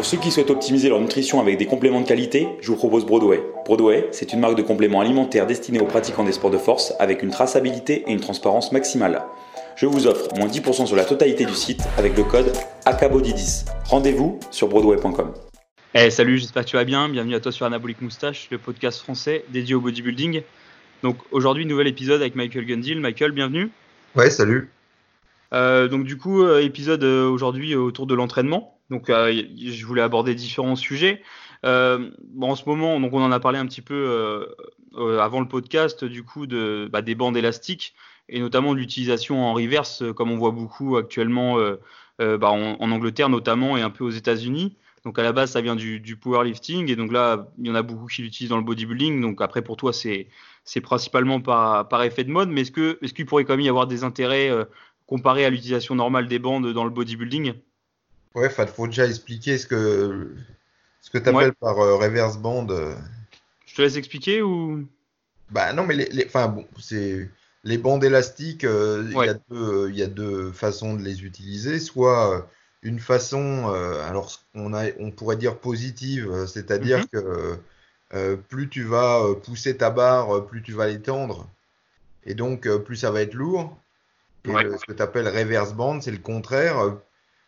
Pour ceux qui souhaitent optimiser leur nutrition avec des compléments de qualité, je vous propose Broadway. Broadway, c'est une marque de compléments alimentaires destinée aux pratiquants des sports de force avec une traçabilité et une transparence maximale. Je vous offre moins 10% sur la totalité du site avec le code ACABODY10. Rendez-vous sur broadway.com. Hey, salut, j'espère que tu vas bien. Bienvenue à toi sur Anabolic Moustache, le podcast français dédié au bodybuilding. Donc aujourd'hui, nouvel épisode avec Michael Gundil. Michael, bienvenue. Ouais, salut. Euh, donc du coup, euh, épisode euh, aujourd'hui autour de l'entraînement. Donc je voulais aborder différents sujets. bon, en ce moment, donc on en a parlé un petit peu avant le podcast, du coup, de, bah, des bandes élastiques et notamment l'utilisation en reverse, comme on voit beaucoup actuellement bah, en, Angleterre notamment et un peu aux États-Unis. Donc à la base, ça vient du, powerlifting et donc là, il y en a beaucoup qui l'utilisent dans le bodybuilding. Donc après, pour toi, c'est principalement par, par effet de mode, mais est-ce que est-ce qu'il pourrait quand même y avoir des intérêts comparé à l'utilisation normale des bandes dans le bodybuilding? Ouais, il faut déjà expliquer ce que, ce que tu appelles par euh, reverse band. Euh. Je te laisse expliquer ou? Bah non, mais les, les, bon, c'est les bandes élastiques, euh, il y, y, a deux façons de les utiliser. Soit une façon, alors on, a, on pourrait dire positive, c'est-à-dire mm-hmm. que plus tu vas pousser ta barre, plus tu vas l'étendre, et donc plus ça va être lourd ce que tu appelles reverse band, c'est le contraire.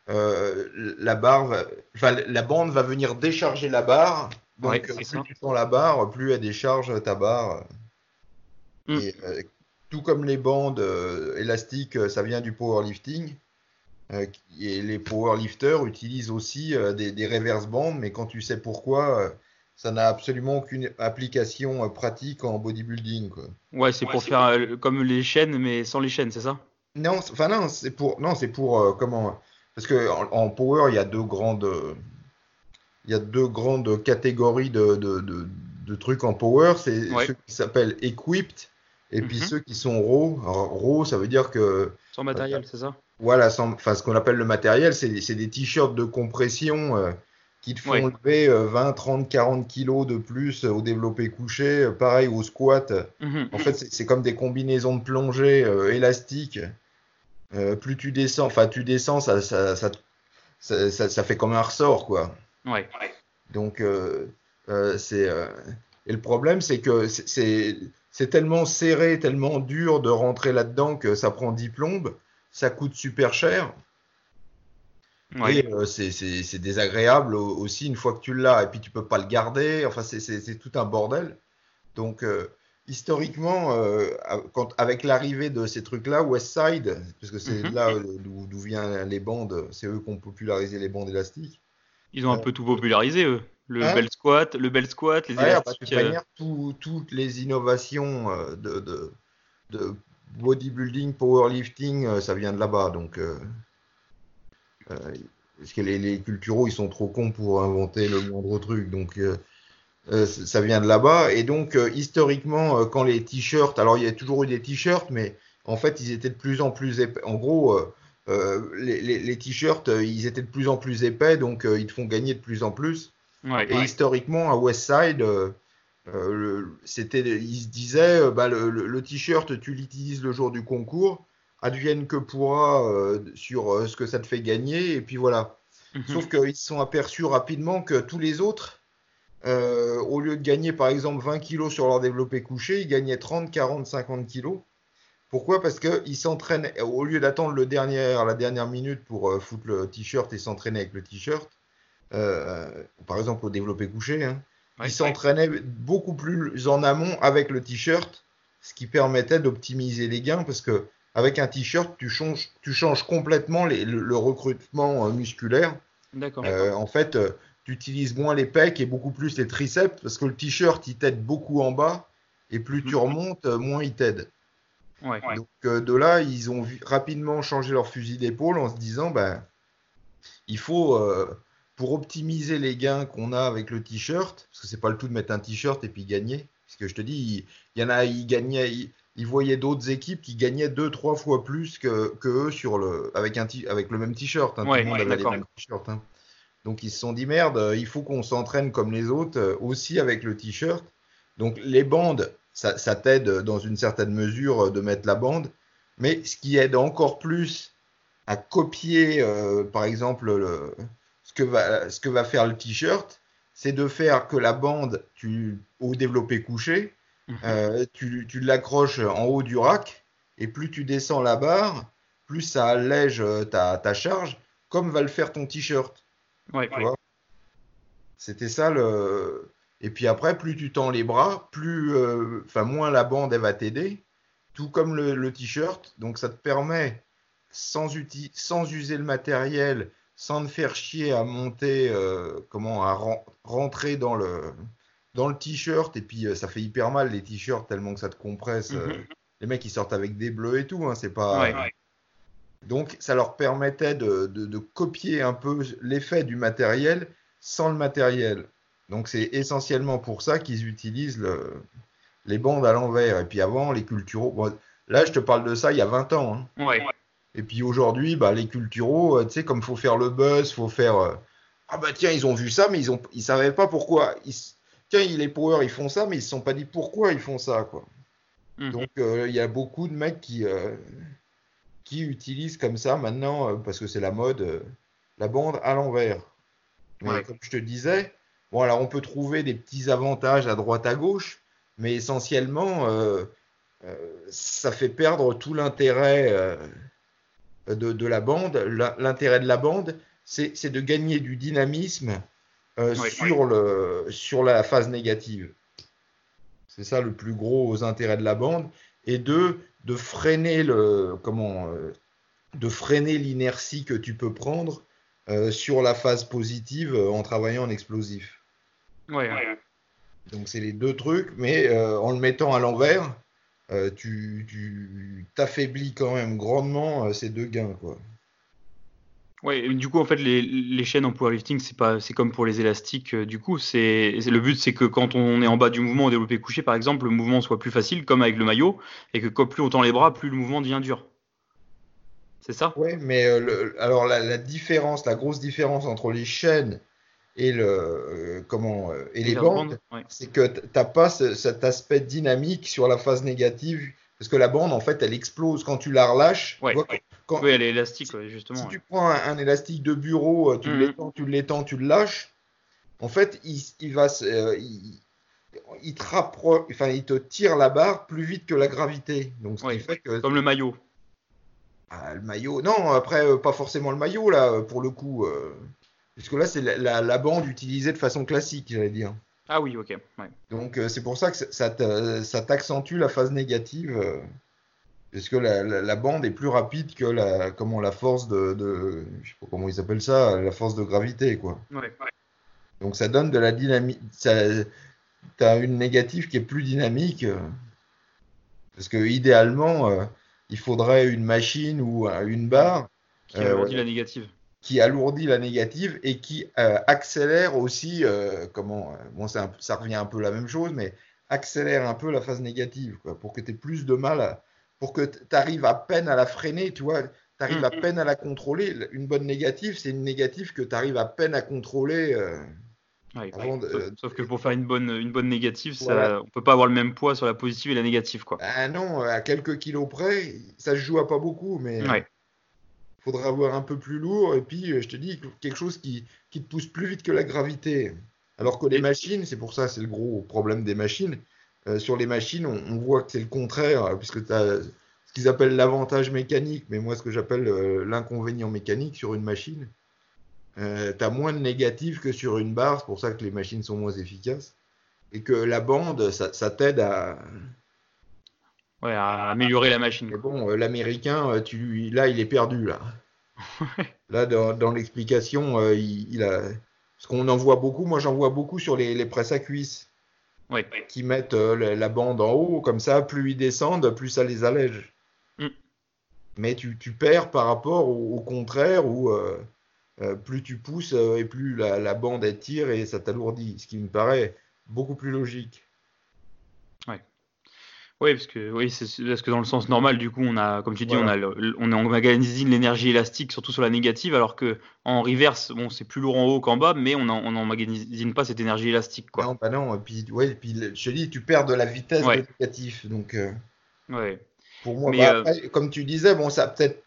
Euh, la barre, va, la bande va venir décharger la barre. Donc, plus tu tends la barre, plus elle décharge ta barre. Mm. Et, euh, tout comme les bandes euh, élastiques, ça vient du powerlifting. et les powerlifters utilisent aussi des, des, reverse bands, mais quand tu sais pourquoi, ça n'a absolument aucune application pratique en bodybuilding. Quoi. Ouais, c'est pour faire comme les chaînes, mais sans les chaînes, c'est ça? Non, enfin non, c'est pour non, c'est pour euh, comment Parce que en, power, il y a deux grandes il y a deux grandes catégories de, de, de, trucs en power, c'est ceux qui s'appellent equipped et puis mhm. ceux qui sont raw. Raw, ça veut dire que sans matériel, c'est ça? Voilà, enfin ce qu'on appelle le matériel, c'est des t-shirts de compression euh, qui te font lever 20, 30, 40 kilos de plus au développé couché, pareil au squat. Mhm. En fait, c'est comme des combinaisons de plongée euh, élastiques euh, plus tu descends, enfin tu descends, ça ça, ça, ça, ça, fait comme un ressort, quoi. Ouais. Donc, euh, euh, c'est. et le problème, c'est que c'est tellement serré, tellement dur de rentrer là-dedans que ça prend 10 plombes, ça coûte super cher. Ouais. Et c'est désagréable aussi une fois que tu l'as, et puis tu peux pas le garder. Enfin, c'est tout un bordel. Donc, historiquement, euh, quand, avec l'arrivée de ces trucs-là, Westside, parce que c'est mhm. là euh, d'où viennent les bandes, c'est eux qui ont popularisé les bandes élastiques. Ils ont un peu tout popularisé, eux. Le hein bel squat, le bel squat, les élastiques. Euh. toutes les innovations de, de, bodybuilding, powerlifting, ça vient de là-bas. Donc, parce que les, les, culturaux, ils sont trop cons pour inventer le moindre truc. Donc, euh, ça vient de là-bas. Et donc, euh, historiquement, euh, quand les t-shirts, alors il y a toujours eu des t-shirts, mais en fait, ils étaient de plus en plus épais. En gros, les, les, t-shirts, ils étaient de plus en plus épais, donc ils te font gagner de plus en plus. et historiquement, à Westside, c'était, ils se disaient, bah, le, le t-shirt, tu l'utilises le jour du concours, advienne que pourra sur ce que ça te fait gagner, et puis voilà. Mhm. Sauf qu'ils se sont aperçus rapidement que tous les autres, euh, au lieu de gagner par exemple 20 kilos sur leur développé couché, ils gagnaient 30, 40, 50 kilos. Pourquoi? Parce qu'ils s'entraînent, au lieu d'attendre le dernier, la dernière minute pour euh, foutre le t-shirt et s'entraîner avec le t-shirt, euh, par exemple au développé couché, hein, ils s'entraînaient beaucoup plus en amont avec le t-shirt, ce qui permettait d'optimiser les gains parce que avec un t-shirt, tu changes, tu changes complètement le, le, recrutement musculaire. D'accord. en fait, tu utilises moins les pecs et beaucoup plus les triceps parce que le t-shirt il t'aide beaucoup en bas et plus tu mhm. remontes, euh, moins il t'aide. Donc euh, de là, ils ont rapidement changé leur fusil d'épaule en se disant ben il faut euh, pour optimiser les gains qu'on a avec le t-shirt parce que c'est pas le tout de mettre un t-shirt et puis gagner. Parce que je te dis, il, y en a, ils gagnaient, ils, voyaient d'autres équipes qui gagnaient deux, trois fois plus que, que eux sur le, avec, un avec le même t-shirt. Hein. tout le monde avait les mêmes t-shirts. Hein. Donc ils se sont dit merde, euh, il faut qu'on s'entraîne comme les autres euh, aussi avec le t-shirt. Donc les bandes, ça, t'aide dans une certaine mesure euh, de mettre la bande, mais ce qui aide encore plus à copier, par exemple, ce que va, ce que va faire le t-shirt, c'est de faire que la bande, tu, au développé couché, Mhm. euh, tu, tu l'accroches en haut du rack, et plus tu descends la barre, plus ça allège ta, ta charge, comme va le faire ton t-shirt. Ouais. C'était ça le. Et puis après, plus tu tends les bras, plus, euh, enfin moins la bande elle va t'aider, tout comme le, le t-shirt. Donc ça te permet, sans, uti- sans user le matériel, sans te faire chier à monter, euh, comment, à ren- rentrer dans le dans le t-shirt. Et puis euh, ça fait hyper mal les t-shirts tellement que ça te compresse. Mhm. Les mecs ils sortent avec des bleus et tout, hein, c'est pas. Ouais. Donc, ça leur permettait de, de- de copier un peu l'effet du matériel sans le matériel. Donc, c'est essentiellement pour ça qu'ils utilisent le- les bandes à l'envers. Et puis avant, les culturaux. bon, là, je te parle de ça il y a 20 ans. hein. Ouais. Et puis aujourd'hui, bah, les culturaux, euh, tu sais, comme il faut faire le buzz, faut faire. euh, ah bah tiens, ils ont vu ça, mais ils ont, ils savaient pas pourquoi. Ils tiens, les power, ils font ça, mais ils se sont pas dit pourquoi ils font ça, quoi. Mhm. Donc euh, il y a beaucoup de mecs qui, euh, qui utilisent comme ça maintenant, euh, parce que c'est la mode, euh, la bande à l'envers. Mais Ouais. comme je te disais, bon alors on peut trouver des petits avantages à droite à gauche, mais essentiellement euh, euh, ça fait perdre tout l'intérêt euh, de, de la bande. L'intérêt de la bande, c'est de gagner du dynamisme Ouais. sur, le, sur la phase négative. C'est ça le plus gros intérêt de la bande. Et deux, de freiner le comment euh, de freiner l'inertie que tu peux prendre euh, sur la phase positive euh, en travaillant en explosif. Ouais. ouais. Donc c'est les deux trucs, mais euh, en le mettant à l'envers, euh, tu tu t'affaiblis quand même grandement euh, ces deux gains quoi. Et du coup, en fait, les, les chaînes en powerlifting, c'est pas, c'est comme pour les élastiques. euh, du coup, c'est, le but, c'est que quand on est en bas du mouvement au développé couché, par exemple, le mouvement soit plus facile, comme avec le maillot, et que quand plus on tend les bras, plus le mouvement devient dur. C'est ça? Ouais, mais euh, le- alors la, la différence, la grosse différence entre les chaînes et le euh, comment et les bandes, Ouais. c'est que t'as pas ce- cet aspect dynamique sur la phase négative, parce que la bande en fait elle explose quand tu la relâches. tu Ouais, vois, ouais. quand- Oui, elle est élastique, justement. si ouais. tu prends un, un élastique de bureau, euh, tu Mhm. l'étends, tu l'étends, tu le lâches, en fait il, il va euh, il, il te rappro- enfin il te tire la barre plus vite que la gravité. Donc ce Ouais, qui fait que Comme le maillot. ah, le maillot, non, après, euh, pas forcément le maillot, là, pour le coup. euh, parce que là, c'est la, la- la bande utilisée de façon classique, j'allais dire. Ah oui, ok. Ouais. Donc, euh, c'est pour ça que ça- t'accentue la phase négative. euh, parce que la, la- la bande est plus rapide que la, comment, la force de, de- Je sais pas comment ils appellent ça, la force de gravité, quoi. Ouais. Donc, ça donne de la dynamique. T'as une négative qui est plus dynamique. euh, parce que, idéalement, euh, il faudrait une machine ou une barre Qui ouais. la négative. Qui alourdit la négative et qui euh, accélère aussi, euh, comment, euh, bon, ça revient un peu la même chose, mais accélère un peu la phase négative, quoi, pour que tu aies plus de mal, à- pour que tu arrives à peine à la freiner, tu vois, tu arrives à Mhm. peine à la contrôler. Une bonne négative, c'est une négative que tu arrives à peine à contrôler. euh, Ouais. avant de- Sauf, sauf que pour faire une bonne, une bonne négative, ça, Voilà. on peut pas avoir le même poids sur la positive et la négative, quoi. Ah non, à quelques kilos près, ça se joue à pas beaucoup, mais Ouais. Faudra avoir un peu plus lourd et puis euh, je te dis quelque chose qui, qui te pousse plus vite que la gravité. Alors que les machines, c'est pour ça, c'est le gros problème des machines. euh, sur les machines, on, on voit que c'est le contraire, euh, puisque tu as ce qu'ils appellent l'avantage mécanique, mais moi ce que j'appelle euh, l'inconvénient mécanique sur une machine. Euh, tu as moins de négatifs que sur une barre, c'est pour ça que les machines sont moins efficaces. Et que la bande, ça, ça t'aide à, Ouais, à améliorer la machine. mais bon, euh, l'américain, euh, tu là, il est perdu, là. Là, dans, dans l'explication, euh, il, il a. Parce qu'on en voit beaucoup, moi j'en vois beaucoup sur les, les presses à cuisse, Ouais. qui mettent la, la bande en haut, comme ça, plus ils descendent, plus ça les allège. Mm. Mais tu, tu perds par rapport au, au contraire, où euh, euh, plus tu pousses et plus la, la bande elle tire et ça t'alourdit, ce qui me paraît beaucoup plus logique. Oui, parce que oui, c'est parce que dans le sens normal, du coup, on a, comme tu dis, Voilà. on a, le- on l'énergie élastique surtout sur la négative, alors que en reverse, bon, c'est plus lourd en haut qu'en bas, mais on en- on pas cette énergie élastique, quoi. Non, bah non, et puis, ouais, et puis je te dis, tu perds de la vitesse Ouais. de négatif. Donc, euh, Ouais. pour moi, Mais, bah, euh, après, comme tu disais, bon, ça a peut-être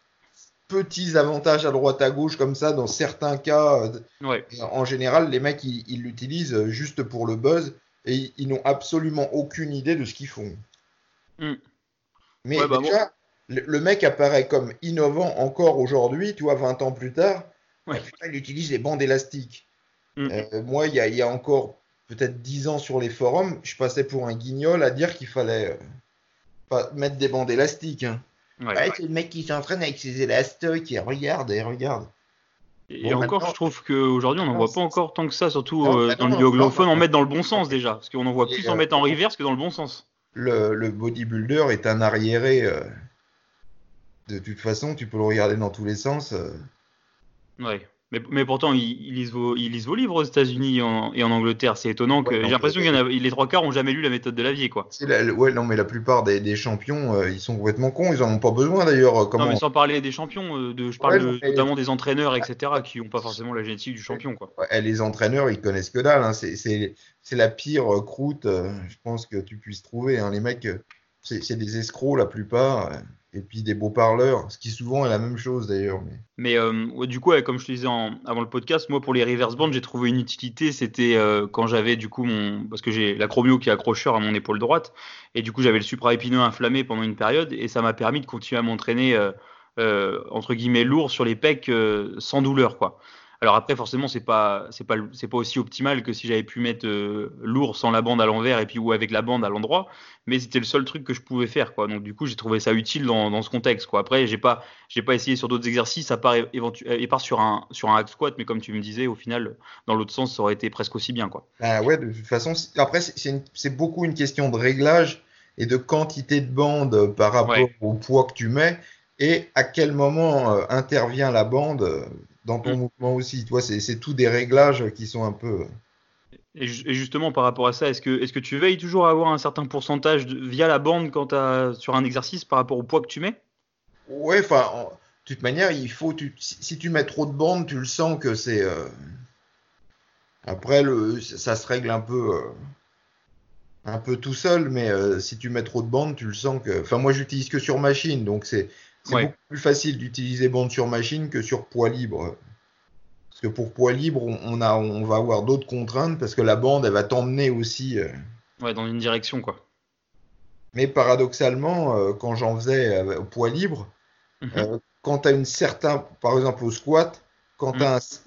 petits avantages à droite à gauche comme ça dans certains cas. Ouais. En général, les mecs, ils ils l'utilisent juste pour le buzz et ils, ils n'ont absolument aucune idée de ce qu'ils font. Mm. Mais Ouais, bah, déjà, le, le mec apparaît comme innovant encore aujourd'hui, tu vois, 20 ans plus tard. Ouais. Ah, putain, il utilise des bandes élastiques. Mm. Euh, moi, il y a, il y a encore peut-être 10 ans sur les forums, je passais pour un guignol à dire qu'il fallait euh, pas mettre des bandes élastiques. hein. Ouais. Ouais, c'est le mec qui s'entraîne avec ses élastiques et regarde et regarde. Et Bon, encore, je trouve qu'aujourd'hui, on n'en voit pas encore tant que ça, surtout Non, euh, bah dans non, le anglophone, en mettre dans le bon sens déjà. Parce qu'on en voit plus en mettre en reverse que dans le bon sens. Le, le bodybuilder est un arriéré. euh, de toute façon, tu peux le regarder dans tous les sens. euh. Ouais. Mais, mais pourtant, ils, ils lisent vos, ils lisent vos livres aux États-Unis et en, et en Angleterre. C'est étonnant que Ouais, j'ai l'impression a, les trois quarts ont jamais lu la méthode de Lavier, quoi. La- ouais, non, mais la plupart des, des champions, euh, ils sont complètement cons. Ils en ont pas besoin d'ailleurs. Comment Non, mais sans parler des champions, euh, de, je parle Ouais, de- notamment des entraîneurs, etc., qui n'ont pas forcément la génétique du champion, quoi. Les entraîneurs, ils connaissent que dalle. hein. C'est, c'est, la pire euh, croûte, euh, je pense, que tu puisses trouver. hein. Les mecs, euh, c'est, des escrocs la plupart. et puis des beaux parleurs, ce qui souvent est la même chose d'ailleurs. Mais... Du coup, comme je te disais en- avant le podcast, moi pour les reverse bands, j'ai trouvé une utilité. C'était quand j'avais du coup mon. Parce que j'ai l'acromio qui est accrocheur à mon épaule droite. Et du coup, j'avais le supraépineux inflammé pendant une période. Et ça m'a permis de continuer à m'entraîner, entre guillemets, lourd sur les pecs sans douleur, quoi. Alors après, forcément, c'est pas, c'est pas, c'est pas aussi optimal que si j'avais pu mettre euh, lourd sans la bande à l'envers et puis ou avec la bande à l'endroit. Mais c'était le seul truc que je pouvais faire, quoi. Donc du coup, j'ai trouvé ça utile dans, dans ce contexte, quoi. Après, j'ai pas, j'ai pas essayé sur d'autres exercices, à part, éventu- à part sur un, sur un hack squat, mais comme tu me disais, au final, dans l'autre sens, ça aurait été presque aussi bien, quoi. Ah ouais, de toute façon, c'est- après, c'est, beaucoup une question de réglage et de quantité de bande euh, par rapport Ouais. au poids que tu mets et à quel moment euh, intervient la bande euh, dans ton Mm. mouvement aussi. Tu vois, c'est, tout des réglages qui sont un peu. Et, ju- et justement, par rapport à ça, est-ce que, tu veilles toujours à avoir un certain pourcentage de- via la bande quand t'as- sur un exercice par rapport au poids que tu mets? Ouais, enfin, en- de toute manière, il faut. Tu, si, si tu mets trop de bandes, tu le sens que c'est. euh, Après, le, ça se règle un peu. euh, Un peu tout seul, mais euh, si tu mets trop de bandes, tu le sens que. Enfin, moi, j'utilise que sur machine, donc c'est c'est Ouais. beaucoup plus facile d'utiliser bande sur machine que sur poids libre. Parce que pour poids libre, on, a, on va avoir d'autres contraintes parce que la bande, elle va t'emmener aussi. euh, Ouais, dans une direction, quoi. Mais paradoxalement, euh, quand j'en faisais euh, au poids libre, Mhm. quand tu as une certain, par exemple au squat, quand as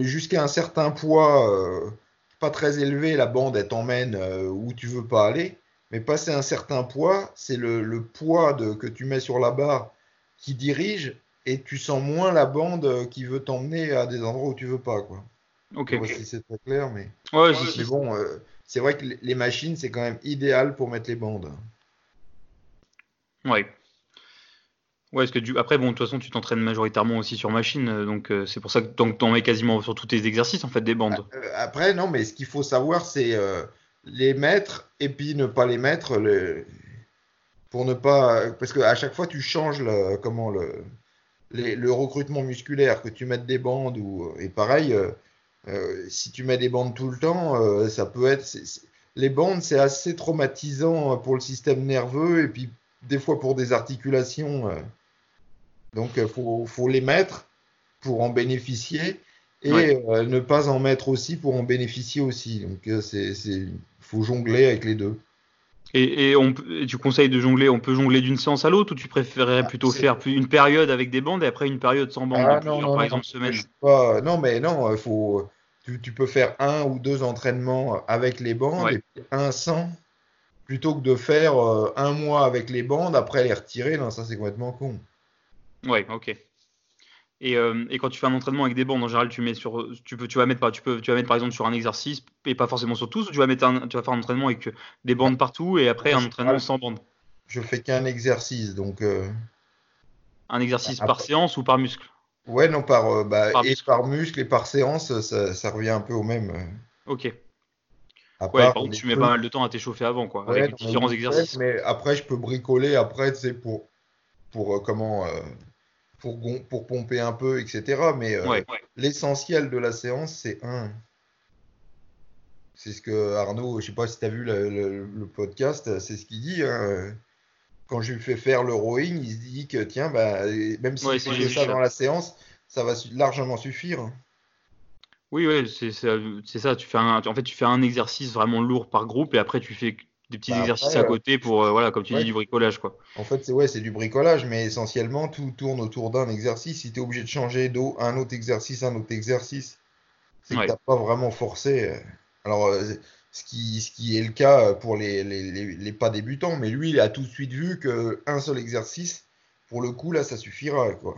jusqu'à un certain poids pas très élevé, la bande elle t'emmène euh, où tu veux pas aller. Mais passer un certain poids, c'est le, le poids de, que tu mets sur la barre qui dirige et tu sens moins la bande euh, qui veut t'emmener à des endroits où tu veux pas. Quoi. Ok. Je sais pas si c'est très clair, mais, Ouais, si, mais bon, euh, c'est vrai que les- machines, c'est quand même idéal pour mettre les bandes. Ouais. Ouais, parce que du... après, bon, de toute façon, tu t'entraînes majoritairement aussi sur machine, euh, donc euh, c'est pour ça que t'en t'en mets quasiment sur tous tes exercices, en fait, des bandes. Euh, Après, non, mais ce qu'il faut savoir, c'est euh, les mettre et puis ne pas les mettre le... pour ne pas. Parce qu'à chaque fois, tu changes le, comment, le, les- le recrutement musculaire, que tu mettes des bandes ou. Et pareil, euh, euh, si tu mets des bandes tout le temps, euh, ça peut être. Les bandes, c'est assez traumatisant pour le système nerveux et puis des fois pour des articulations. euh. Donc, il faut, faut les mettre pour en bénéficier et Ouais. euh, ne pas en mettre aussi pour en bénéficier aussi. Donc, euh, c'est, c'est, faut jongler avec les deux. Et, et on, et tu conseilles de jongler, on peut jongler d'une séance à l'autre ou tu préférerais Ah, plutôt faire une période avec des bandes et après une période sans bandes, Ah, non, par non, exemple, semaine pas- non, mais non, euh, faut, tu, tu peux faire un ou deux entraînements avec les bandes Ouais. et puis un sans, plutôt que de faire euh, un mois avec les bandes, après les retirer. Non, ça c'est complètement con. Ouais, ok. Et, euh, et quand tu fais un entraînement avec des bandes, en général, tu mets sur, tu peux, tu vas mettre, par- tu peux, tu vas mettre par exemple sur un exercice et pas forcément sur tous, ou tu vas mettre un, tu vas faire un entraînement avec des bandes partout et après un entraînement sans bandes. Je fais qu'un exercice, donc euh, Un exercice par séance ou par muscle? ouais, non, par, euh, bah, Par et muscle. par muscle et par séance, ça, ça revient un peu au même. Ok. Ouais, par contre, tu mets pas mal de temps à t'échauffer avant, quoi, Ouais, avec différents exercices. Mais après, je peux bricoler après, sais, pour, pour comment, pour, pour pomper un peu, etc. Mais euh, Ouais. l'essentiel de la séance, c'est un. C'est ce que Arnaud, je sais pas si tu as vu le, le- le podcast, c'est ce qu'il dit. hein, quand je lui fais faire le rowing, il se dit que tiens, bah, même si Ouais, je fais ça dans la séance, ça va largement suffire. Oui, ouais, c'est ça. Tu fais un, en fait, tu fais un exercice vraiment lourd par groupe et après tu fais des petits Bah, après, exercices à euh, côté pour, euh, voilà, comme tu ouais. dis, du bricolage, quoi. En fait, c'est ouais, c'est du bricolage, mais essentiellement, tout tourne autour d'un exercice. Si tu es obligé de changer d'eau, un autre exercice, un autre exercice, c'est que Ouais. pas vraiment forcé. euh. Alors, ce qui, ce qui est le cas pour les, les, les, les pas débutants, mais lui, il a tout de suite vu que un seul exercice, pour le coup, là, ça suffira, quoi.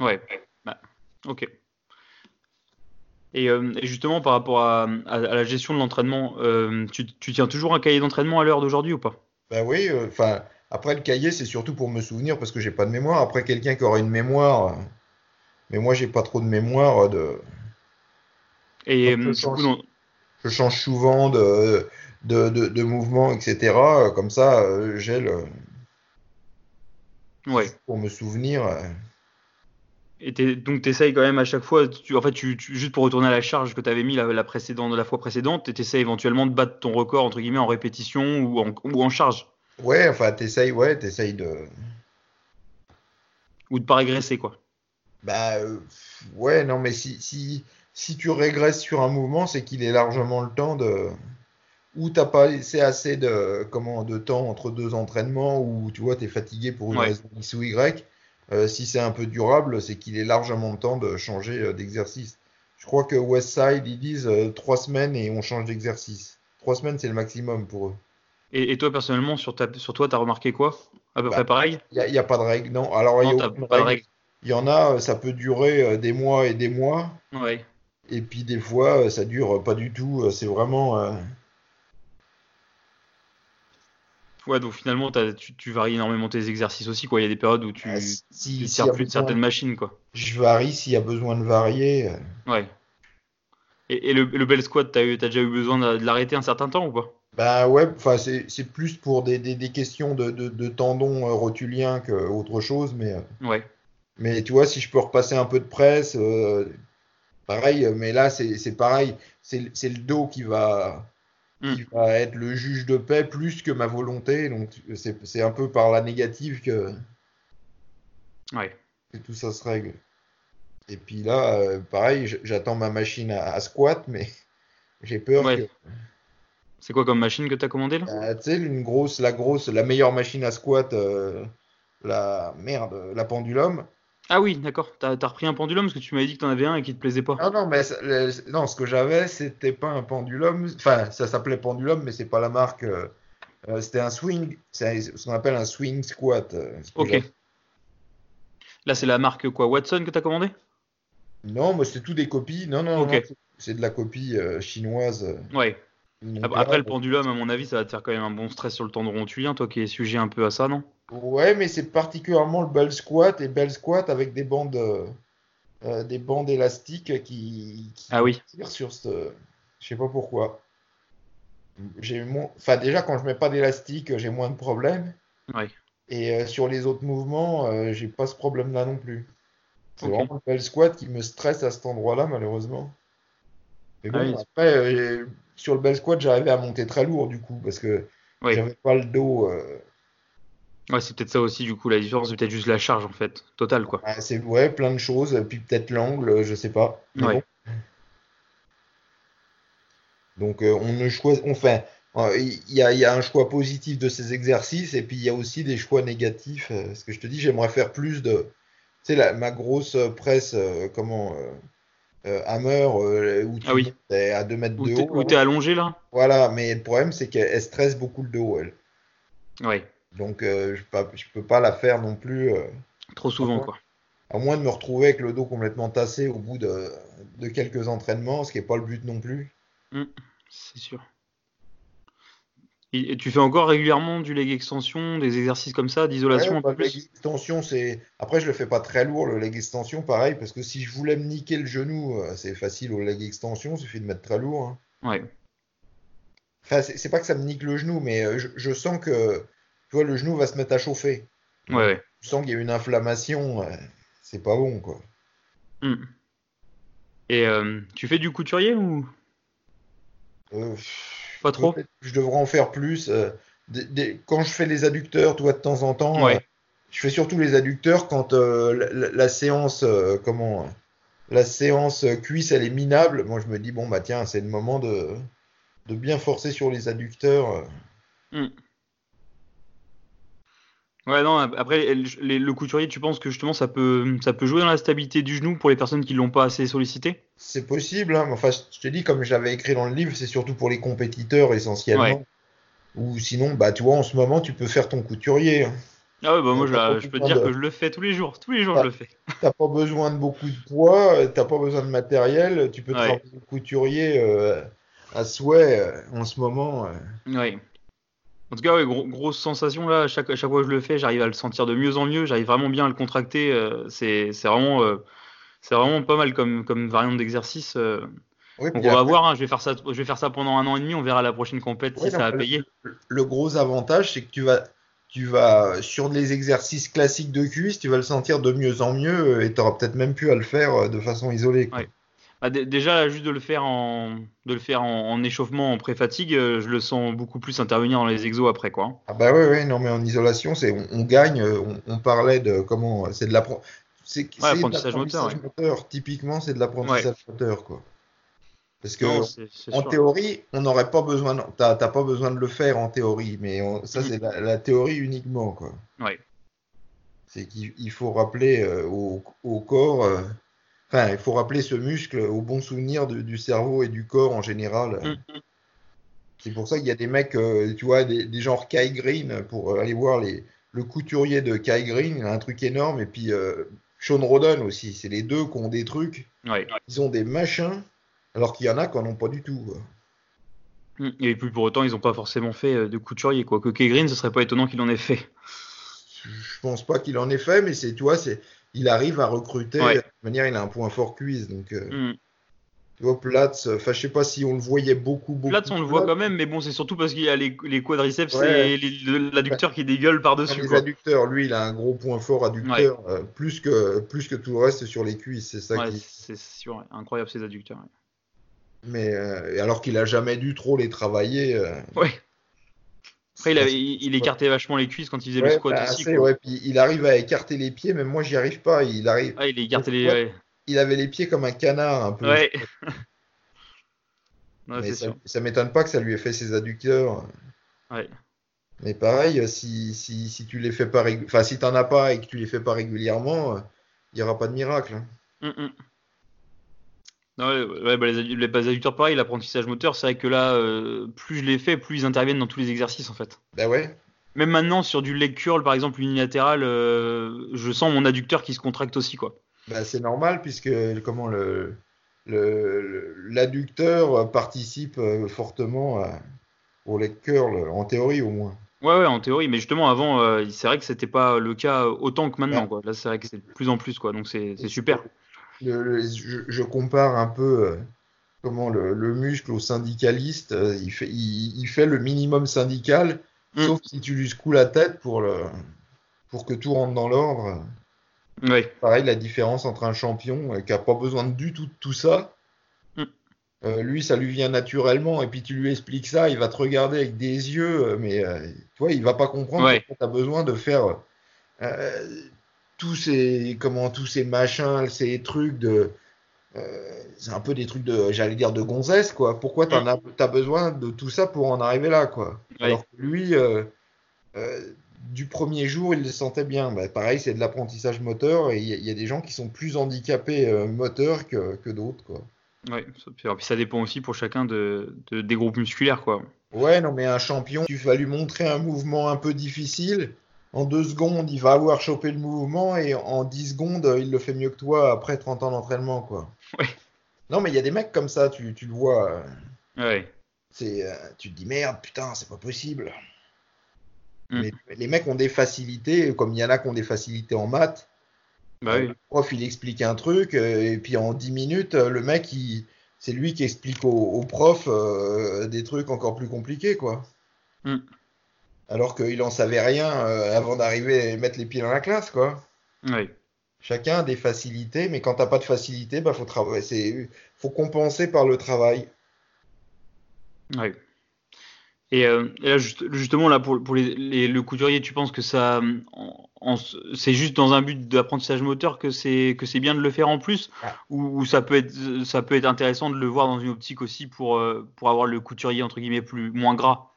Ouais. Bah, ok. Et, euh, et justement, par rapport à, à- à la gestion de l'entraînement, euh, tu, tu tiens toujours un cahier d'entraînement à l'heure d'aujourd'hui ou pas? Bah oui, euh, enfin, après le cahier, c'est surtout pour me souvenir parce que j'ai pas de mémoire. Après, quelqu'un qui aurait une mémoire, mais moi, j'ai pas trop de mémoire de. Et Donc, je change. non- Je change souvent de, de, de, de mouvement, etc. Comme ça, j'ai le. ouais. Pour me souvenir. Et donc, tu essayes quand même à chaque fois, tu, en fait, tu, tu- juste pour retourner à la charge que tu avais mis la, la, précédente, la fois précédente, tu essaies éventuellement de battre ton record, entre guillemets, en répétition ou en, ou en charge, Ouais, enfin, t'essayes, ouais, t'essayes de. ou de pas régresser, quoi. Bah, euh, ouais, non, mais si, si, si tu régresses sur un mouvement, c'est qu'il est largement le temps de. Ou t'as pas laissé assez de, comment, de temps entre deux entraînements, ou tu vois, t'es fatigué pour une Ouais. raison X ou Y. Euh, si c'est un peu durable, c'est qu'il est largement temps de changer euh, d'exercice. Je crois que Westside, ils disent euh, trois semaines et on change d'exercice. Trois semaines, c'est le maximum pour eux. Et, et toi, personnellement, sur, ta, sur toi, tu as remarqué quoi? À peu Bah, près pareil? Il n'y a, pas de règle, non. Alors, il y a de règle. Il en a, ça peut durer des mois et des mois. Ouais. Et puis des fois, ça dure pas du tout. C'est vraiment. euh, Ouais, donc finalement, tu, tu varies énormément tes exercices aussi, quoi. Il y a des périodes où tu ne si, y sers plus de certaines machines, quoi. Je varie s'il y a besoin de varier. euh. Ouais. Et, et le, le bel squat, t'as eu, t'as déjà eu besoin de, l'arrêter un certain temps ou pas? Ben ouais, c'est plus pour des, des, des questions de, de, de tendons euh, rotuliens qu'autre chose, mais, euh, Ouais. mais tu vois, si je peux repasser un peu de presse, euh, pareil, mais là c'est pareil, c'est le dos qui va, qui va être le juge de paix plus que ma volonté, donc c'est un peu par la négative que, Ouais. que tout ça se règle. Et puis là, euh, pareil, j'attends ma machine à, à squat, mais j'ai peur Ouais. que. C'est quoi comme machine que t'as commandé là? Euh, tu sais, une grosse, la grosse, la meilleure machine à squat, euh, la merde, la pendulum. Ah oui, d'accord. T'as as repris un pendulum parce que tu m'avais dit que t'en avais un et qu'il te plaisait pas. Non, non, mais le- non, ce que j'avais, c'était pas un pendulum. Enfin, ça s'appelait pendulum, mais c'est pas la marque. euh, euh, c'était un swing, c'est ce qu'on appelle un swing squat. euh, Ok. Là, c'est la marque quoi Watson que t'as commandé? Non, mais c'est tout des copies. Non, non, Ok. non, c'est- de la copie euh, chinoise. Ouais. Après, le pendulum, à mon avis, ça va te faire quand même un bon stress sur le tendon rotulien, toi qui es sujet un peu à ça, non? Ouais, mais c'est particulièrement le bell squat et bell squat avec des bandes, euh, euh, des bandes élastiques qui, qui Ah oui. tirent sur ce. Je sais pas pourquoi. J'ai moins... Enfin, déjà, quand je mets pas d'élastique, j'ai moins de problèmes. Et euh, sur les autres mouvements, euh, j'ai pas ce problème-là non plus. C'est vraiment le bell squat qui me stresse à cet endroit-là, malheureusement. Mais bon, Ah oui. après, sur le bell squat, j'arrivais à monter très lourd du coup, parce que Ouais. j'avais pas le dos. euh, Ouais, c'est peut-être ça aussi, du coup, la différence, c'est peut-être juste la charge, en fait, totale, quoi. Ah, c'est ouais, plein de choses, puis peut-être l'angle, je sais pas. Ouais. bon. Donc euh, on ne choisit, euh, il y a, il y a un choix positif de ces exercices et puis il y a aussi des choix négatifs. euh, ce que je te dis, j'aimerais faire plus de, tu sais, la- ma grosse presse, euh, comment, euh, euh, hammer, euh, où tu Ah oui. montes à 2 mètres Où de haut. où là. t'es allongé, là? Voilà, mais le problème c'est qu'elle stresse beaucoup le dos, elle. Ouais, Donc euh, je je peux pas la faire non plus. euh, trop souvent, quoi. à moins de me retrouver avec le dos complètement tassé au bout de, de quelques entraînements, ce qui n'est pas le but non plus. C'est sûr. Et, et tu fais encore régulièrement du leg extension, des exercices comme ça, d'isolation Ouais, bah, leg extension, c'est. Après, je le fais pas très lourd, le leg extension, pareil, parce que si je voulais me niquer le genou, euh, c'est facile au leg extension, il suffit de mettre très lourd. hein. Ouais, Enfin, c'est pas que ça me nique le genou, mais je, je sens que, tu vois, le genou va se mettre à chauffer. ouais, ouais. Je sens qu'il y a une inflammation, euh, c'est pas bon, quoi. Hmm. Et euh, tu fais du couturier ou? Euh, pas trop je devrais en faire plus. euh, des- des- quand je fais les adducteurs, toi, de temps en temps, Ouais. je fais surtout les adducteurs quand la, la- la séance, comment, la séance cuisse, elle est minable. Moi, je me dis, bon, bah tiens, c'est le moment de, de bien forcer sur les adducteurs. euh. Ouais, non, après, les- le couturier, tu penses que justement ça peut, ça peut jouer dans la stabilité du genou pour les personnes qui l'ont pas assez sollicité? C'est possible, hein, mais Enfin, je te dis, comme je l'avais écrit dans le livre, c'est surtout pour les compétiteurs essentiellement. Ouais. Ou sinon, bah, tu vois, en ce moment, tu peux faire ton couturier. hein. Ah ouais, bah moi je, peux te dire de- que je le fais tous les jours, tous les jours je le fais. T'as pas besoin de beaucoup de poids, euh, t'as pas besoin de matériel, tu peux Ouais. travailler le couturier euh, à souhait euh, en ce moment. euh. Ouais. En tout cas, ouais, gros- grosse sensation là, à chaque, chaque fois que je le fais, j'arrive à le sentir de mieux en mieux, j'arrive vraiment bien à le contracter, euh, c'est vraiment, euh, c'est vraiment pas mal comme, comme variante d'exercice. euh. Oui, Donc on va voir, hein, je vais faire ça, je vais faire ça pendant un an et demi, on verra la prochaine compète si ça a le- payé. Le gros avantage, c'est que tu vas, tu vas sur les exercices classiques de cuisse, tu vas le sentir de mieux en mieux et tu auras peut-être même pu à le faire de façon isolée. Ouais. Bah, dé- déjà, juste de le faire en, de le faire en, en échauffement, en pré-fatigue, euh, je le sens beaucoup plus intervenir dans les exos après, quoi. Ah bah ouais, ouais, non, mais en isolation, c'est on, on gagne. euh, On, on parlait de comment, euh, c'est de l'appren- c'est c'est de apprentissage moteur, l'apprentissage moteur. Typiquement, c'est de l'apprentissage moteur, quoi. Parce que Non, en sûr. théorie, on n'aurait pas besoin, t'as t'as pas besoin de le faire en théorie, mais on- ça Mhm. c'est la, la théorie uniquement, quoi. Ouais. C'est qu'il il faut rappeler euh, au, au corps, euh, enfin, il faut rappeler ce muscle au bon souvenir de- du cerveau et du corps en général. Mm. C'est pour ça qu'il y a des mecs, euh, tu vois, des, des genres Kai Green, pour aller voir les, le couturier de Kai Green, il a un truc énorme, et puis euh, Sean Roden aussi, c'est les deux qui ont des trucs, Ouais. ils ont des machins, alors qu'il y en a qui n'en ont pas du tout. quoi. Mm. Et puis pour autant, ils n'ont pas forcément fait euh, de couturier, quoi. Que Green, ce serait pas étonnant qu'il en ait fait. Je pense pas qu'il en ait fait, mais c'est, tu vois, c'est, il arrive à recruter, Ouais. de toute manière, il a un point fort cuisse, donc, euh, Mm. tu vois, Platz, enfin, je sais pas si on le voyait beaucoup, beaucoup. Platz, on le voit Platz, quand même, mais bon, c'est surtout parce qu'il y a les, les quadriceps Ouais. et l'adducteur qui dégueule par-dessus, les adducteurs, lui, il a un gros point fort adducteur, euh, plus que, plus que tout le reste sur les cuisses, c'est ça qui, c'est sûr, incroyable ces adducteurs. mais, euh, alors qu'il a jamais dû trop les travailler. euh, Ouais. Après, il, avait- écartait vachement les cuisses quand il faisait Ouais, le squat bah, aussi. assez, quoi. ouais, puis il arrive à écarter les pieds, même moi j'y arrive pas. Il arrive, Ah, il écartait les. Ouais. Ouais, il avait les pieds comme un canard un peu. ouais. Mais ça, ça m'étonne pas que ça lui ait fait ses adducteurs. Ouais. Mais pareil, si, si, si tu les fais pas, enfin si t'en as pas et que tu les fais pas régulièrement, euh, il y aura pas de miracle. hein. Mm, mm. Non, ouais, bah, les, les adducteurs, pareil, l'apprentissage moteur, c'est vrai que là, euh, plus je les fais, plus ils interviennent dans tous les exercices en fait. Bah ouais. Même maintenant, sur du leg curl, par exemple, unilatéral, euh, je sens mon adducteur qui se contracte aussi, quoi. Bah, c'est normal puisque comment le l'adducteur participe euh, fortement à- au leg curl en théorie au moins. Ouais, ouais, en théorie, mais justement, avant, euh, c'est vrai que c'était pas le cas autant que maintenant, Ouais. quoi. Là, c'est vrai que c'est de plus en plus, quoi. Donc, c'est c'est super. Le- le- je, je compare un peu euh, comment le, le muscle au syndicaliste. euh, il fait il, il fait le minimum syndical, Mm. sauf si tu lui secoues la tête pour le pour que tout rentre dans l'ordre. Pareil, la différence entre un champion euh, qui a pas besoin du tout de tout ça. Mm. euh, lui, ça lui vient naturellement, et puis tu lui expliques ça, il va te regarder avec des yeux, mais euh, tu vois, il va pas comprendre Ouais. que tu as besoin de faire euh, tous ces comment tous ces machins, ces trucs de euh, c'est un peu des trucs de j'allais dire de gonzesse quoi. Pourquoi t'en as t'as besoin de tout ça pour en arriver là quoi? Alors que lui euh, euh, du premier jour, il le sentait bien. Bah, pareil, c'est de l'apprentissage moteur et il y, a- il y a des gens qui sont plus handicapés moteurs que, que d'autres quoi. ça- Puis ça dépend aussi pour chacun de, de- des groupes musculaires, quoi. Ouais, non, mais un champion, tu vas lui montrer un mouvement un peu difficile. En deux secondes, il va avoir chopé le mouvement et en 10 secondes, il le fait mieux que toi après 30 ans d'entraînement, quoi. Ouais. Non, mais il y a des mecs comme ça, tu, tu le vois. euh, Ouais. C'est, euh, tu te dis merde, putain, c'est pas possible. Mm. Mais les mecs ont des facilités, comme il y en a qui ont des facilités en maths. Bah oui. Le prof, il explique un truc, euh, et puis en 10 minutes, euh, le mec, il, c'est lui qui explique au, au prof euh, des trucs encore plus compliqués, quoi. Mm. Alors qu'il en savait rien euh, avant d'arriver et mettre les pieds dans la classe, quoi. Chacun a des facilités, mais quand t'as pas de facilité, bah faut travailler, faut compenser par le travail. Ouais. Et, là, justement, là, pour, pour les, le couturier, tu penses que ça, c'est juste dans un but d'apprentissage moteur que c'est que c'est bien de le faire en plus, ah. ou, ça peut être ça peut être intéressant de le voir dans une optique aussi pour pour avoir le couturier entre guillemets plus moins gras?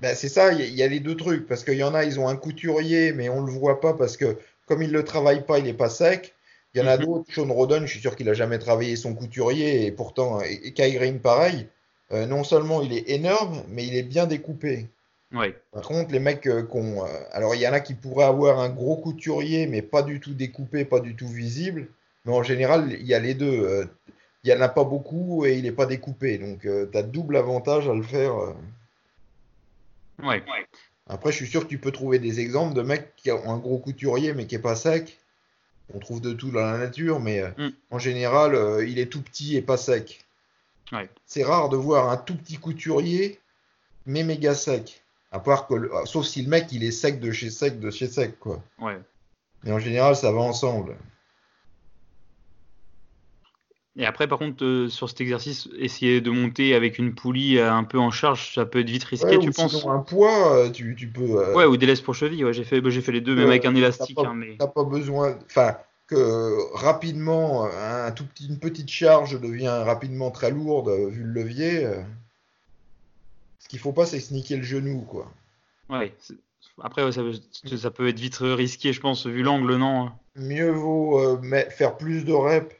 Ben, c'est ça, il y, a les deux trucs, parce qu'il y en a, ils ont un couturier, mais on ne le voit pas parce que comme il ne le travaille pas, il n'est pas sec. Il y en a mhm. d'autres, Sean Rodon, je suis sûr qu'il n'a jamais travaillé son couturier, et pourtant, et, Green, pareil. Euh, non seulement il est énorme, mais il est bien découpé. Par contre, les mecs euh, qui ont. Euh, alors, il y en a qui pourraient avoir un gros couturier, mais pas du tout découpé, pas du tout visible. Mais en général, il y a les deux. il n'y en a pas beaucoup et il n'est pas découpé. Donc, tu as double avantage à le faire. Ouais. Après, je suis sûr que tu peux trouver des exemples de mecs qui ont un gros couturier mais qui est pas sec. On trouve de tout dans la nature, mais euh, mm. en général, euh, il est tout petit et pas sec. C'est rare de voir un tout petit couturier mais méga sec. À part que, sauf si le mec il est sec de chez sec de chez sec quoi. Ouais. Mais en général, ça va ensemble. Et après, par contre, euh, sur cet exercice, essayer de monter avec une poulie euh, un peu en charge, ça peut être vite risqué, tu penses un poids, euh, tu, tu peux. Ouais, ou des laisses pour cheville. Ouais, j'ai fait, bah, j'ai fait les deux, même avec un élastique. T'as hein, mais... pas besoin. Enfin, que rapidement, un tout petit, une petite charge devient rapidement très lourde vu le levier. Ce qu'il faut pas, c'est sniquer le genou, quoi. Ouais. Après, ça, ça, peut être vite risqué, je pense, vu l'angle, non Mieux vaut faire plus de reps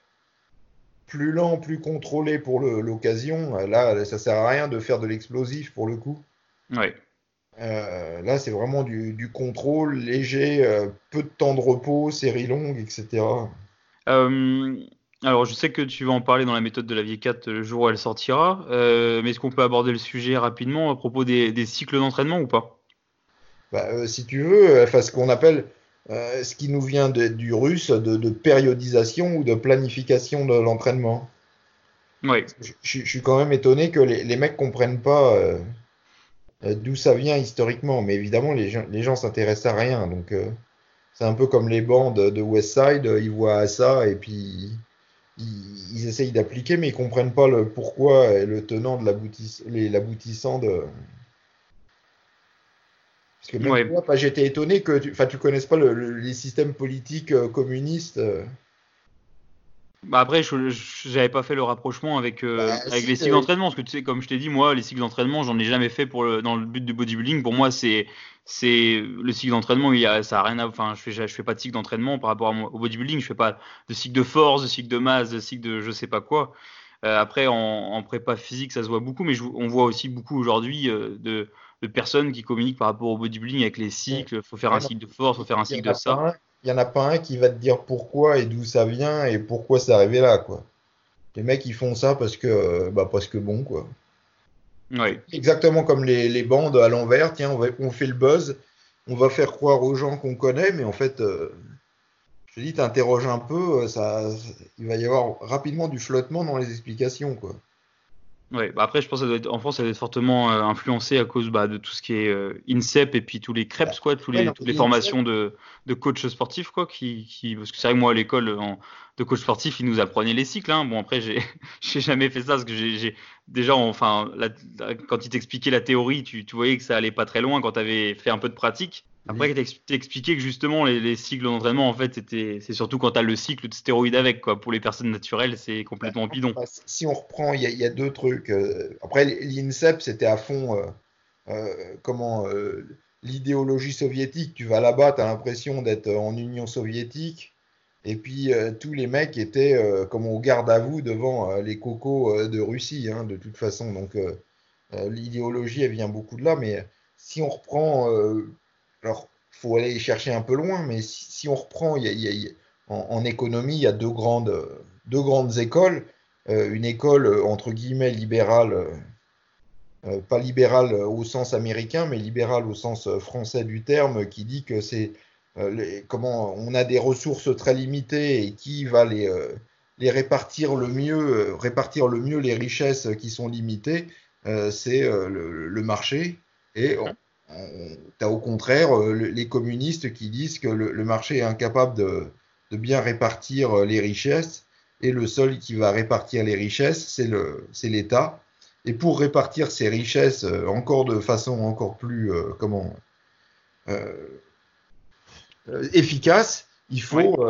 plus lent, plus contrôlé pour l'occasion. Là, ça sert à rien de faire de l'explosif pour le coup. Ouais. Euh, là, c'est vraiment du, contrôle léger, euh, peu de temps de repos, série longue, etc. Euh, alors, je sais que tu vas en parler dans la méthode de la vie 4 le jour où elle sortira, mais est-ce qu'on peut aborder le sujet rapidement à propos des, cycles d'entraînement ou pas? Bah, Si tu veux, enfin, ce qu'on appelle euh, ce qui nous vient du russe de, périodisation ou de planification de l'entraînement. Oui. Je, suis quand même étonné que les, les mecs comprennent pas euh, euh, d'où ça vient historiquement, mais évidemment les gens, les gens s'intéressent à rien, donc c'est un peu comme les bandes de Westside, ils voient ça et puis ils, ils essayent d'appliquer, mais ils comprennent pas le pourquoi et le tenant de l'aboutissant de parce que même moi, j'étais étonné que tu, ne connaisses pas les systèmes politiques euh, communistes. Euh. Bah après, je n'avais pas fait le rapprochement avec, euh, bah, avec les cycles d'entraînement, parce que tu sais, comme je t'ai dit, moi, les cycles d'entraînement, j'en ai jamais fait pour le, dans le but du bodybuilding. Pour moi, c'est c'est le cycle d'entraînement, il y a, ça a rien à, enfin, je fais, je fais pas de cycle d'entraînement par rapport au bodybuilding. Je fais pas de cycle de force, de cycle de masse, de cycle de je sais pas quoi. après, en, prépa physique, ça se voit beaucoup, mais on voit aussi beaucoup aujourd'hui de de personnes qui communiquent par rapport au bodybuilding avec les cycles. Il faut faire un cycle de force, il faut faire un cycle de ça. Il n'y en a pas un qui va te dire pourquoi et d'où ça vient et pourquoi c'est arrivé là, quoi. Les mecs, ils font ça parce que, euh, bah, parce que bon, quoi. Oui. Exactement comme les, bandes à l'envers. Tiens, on, fait le buzz, on va faire croire aux gens qu'on connaît, mais en fait, euh, je te dis, t'interroges un peu, euh, ça, il va y avoir rapidement du flottement dans les explications, quoi. Ouais, bah après, je pense que en France, ça doit être fortement euh, influencé à cause bah, de tout ce qui est euh, INSEP et puis tous les crêpes, quoi, tous les, toutes les formations de, de coach sportif, quoi, qui, qui parce que c'est vrai que moi, à l'école de coach sportif, ils nous apprenaient les cycles. Hein. Bon, après, j'ai jamais fait ça parce que j'ai déjà, enfin, quand ils t'expliquaient la théorie, tu, tu voyais que ça allait pas très loin quand tu avais fait un peu de pratique. Après, tu expliqué que justement, les, cycles d'entraînement, en fait, c'est surtout quand tu as le cycle de stéroïdes avec. Quoi. Pour les personnes naturelles, c'est complètement bidon. Bah, si on reprend, il y, a deux trucs. Euh, après, l'INSEP, c'était à fond euh, euh, comment l'idéologie soviétique. Tu vas là-bas, tu as l'impression d'être en Union soviétique. Et puis, tous les mecs étaient comme au garde à vous devant les cocos de Russie, hein, de toute façon. Donc, l'idéologie, elle vient beaucoup de là. Mais si on reprend alors, il faut aller chercher un peu loin, mais si, on reprend, en, économie, il y a deux grandes, deux grandes écoles. Euh, une école, euh, entre guillemets, libérale, euh, pas libérale au sens américain, mais libérale au sens français du terme, qui dit que c'est comment on a des ressources très limitées et qui va les, les répartir le mieux, répartir le mieux les richesses qui sont limitées, c'est le, le, marché. Et tu as au contraire euh, les communistes qui disent que le, marché est incapable de, bien répartir euh, les richesses et le seul qui va répartir les richesses, c'est l'État. et pour répartir ces richesses euh, encore de façon encore plus euh, comment efficace, il faut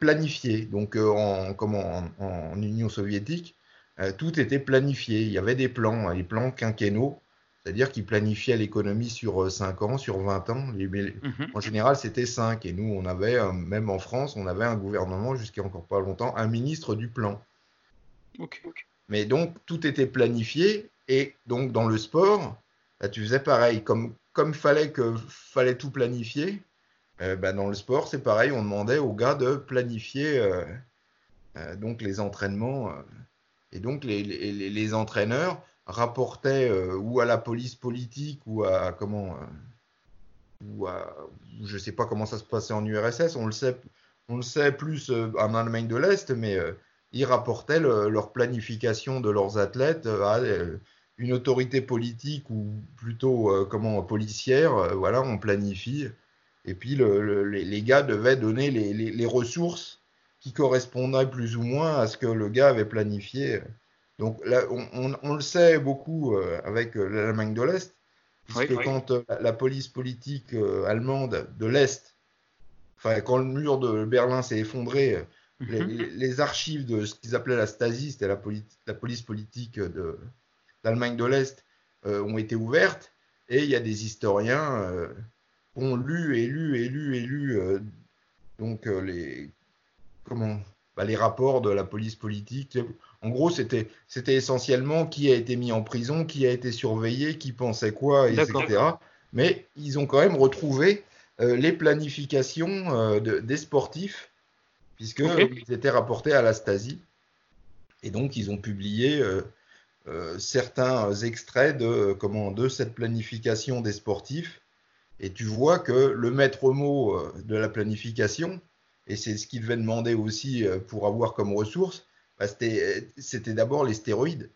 planifier. Donc en, comment, en, Union soviétique, tout était planifié. Il y avait des plans, les plans quinquennaux, c'est-à-dire qu'ils planifiaient l'économie sur 5 ans, sur 20 ans. Mhm. En général, c'était 5. Et nous, on avait, même en France, on avait un gouvernement jusqu'à encore pas longtemps, un ministre du plan. Mais donc, tout était planifié. Et donc, dans le sport, bah, tu faisais pareil. Comme, comme fallait, fallait tout planifier, euh, bah, dans le sport, c'est pareil. On demandait aux gars de planifier euh, euh, donc les entraînements. et donc, les, les, les entraîneurs rapportaient ou à la police politique ou à comment ou à, je sais pas comment ça se passait en URSS, on le sait, on le sait plus en Allemagne de l'Est, mais ils rapportaient leur planification de leurs athlètes une autorité politique ou plutôt euh, comment policière. Euh, voilà, on planifie. Et puis les, gars devaient donner les, ressources qui correspondaient plus ou moins à ce que le gars avait planifié. Donc là, on, le sait beaucoup avec l'Allemagne de l'Est, puisque quand la police politique allemande de l'Est, enfin quand le mur de Berlin s'est effondré, Mhm. les, archives de ce qu'ils appelaient la Stasi, c'était la, police politique d'Allemagne de, l'Est, euh, ont été ouvertes. Et il y a des historiens euh, qui ont lu et lu et lu et lu euh, donc les comment bah, les rapports de la police politique. En gros, c'était c'était essentiellement qui a été mis en prison, qui a été surveillé, qui pensait quoi, etc. Mais ils ont quand même retrouvé les planifications des sportifs puisqu'ils étaient rapportés à la Stasi. Et donc, ils ont publié euh, euh, certains extraits de, comment, de cette planification des sportifs. Et tu vois que le maître mot euh, de la planification, et c'est ce qu'ils devaient demander aussi pour avoir comme ressource, bah, c'était d'abord les stéroïdes.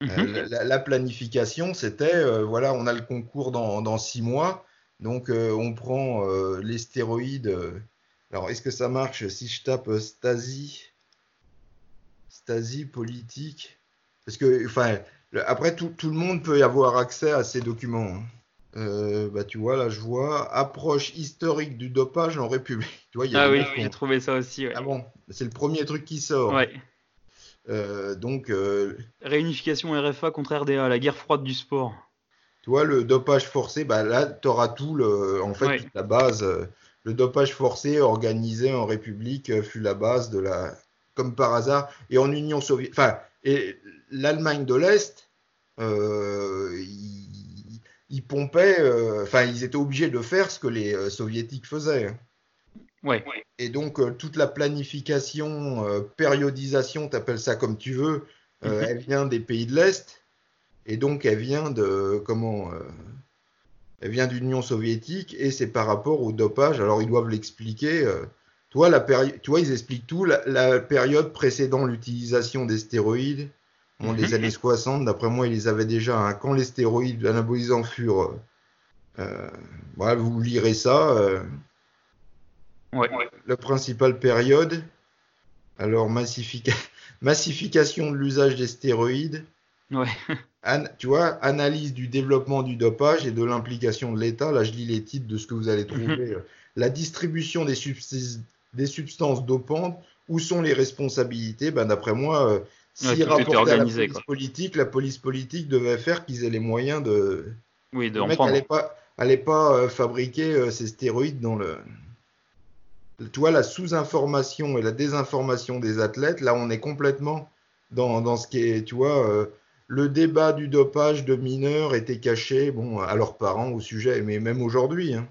Mhm. la, planification, c'était, voilà, on a le concours dans, dans six mois, donc on prend les stéroïdes alors, est-ce que ça marche si je tape euh, Stasi Stasi politique? Parce que, enfin, après, tout, le monde peut y avoir accès à ces documents. Hein. Euh, bah, tu vois, là, je vois approche historique du dopage en République. Tu vois, ah oui, j'ai trouvé ça aussi. Ah bon, c'est le premier truc qui sort. Ouais. Euh, donc. Réunification RFA contre RDA, la guerre froide du sport. Tu vois, le dopage forcé, bah, là, tu auras tout, le, en fait, la base le dopage forcé organisé en République euh, fut la base de la, comme par hasard, et en Union soviétique, enfin, et l'Allemagne de l'Est, euh, ils, pompaient, euh, enfin, ils étaient obligés de faire ce que les soviétiques faisaient. Hein. Ouais. Et donc, toute la planification, périodisation, t'appelles ça comme tu veux, mhm. elle vient des pays de l'Est, et donc elle vient de, comment, elle vient d'Union soviétique et c'est par rapport au dopage. Alors ils doivent l'expliquer. Euh, toi, la toi, ils expliquent tout. La, période précédant l'utilisation des stéroïdes, bon, les mhm. années 60, d'après moi, ils les avaient déjà. Hein. quand les stéroïdes anabolisants furent. Euh, voilà, vous lirez ça. Euh, ouais. La principale période. Alors, massification de l'usage des stéroïdes. Ouais. tu vois, analyse du développement du dopage et de l'implication de l'État. Là, je lis les titres de ce que vous allez trouver. Mhm. la distribution des, des, substances dopantes. Où sont les responsabilités? Ben, D'après moi, euh, si ouais, à la police politique, la police politique devait faire qu'ils aient les moyens de. Oui, de le mec n'allait pas, allait pas euh, fabriquer euh, ces stéroïdes dans le. Tu vois, la sous-information et la désinformation des athlètes, là, on est complètement dans, dans ce qui est, tu vois, le débat du dopage de mineurs était caché bon, à leurs parents au sujet, mais même aujourd'hui. Hein.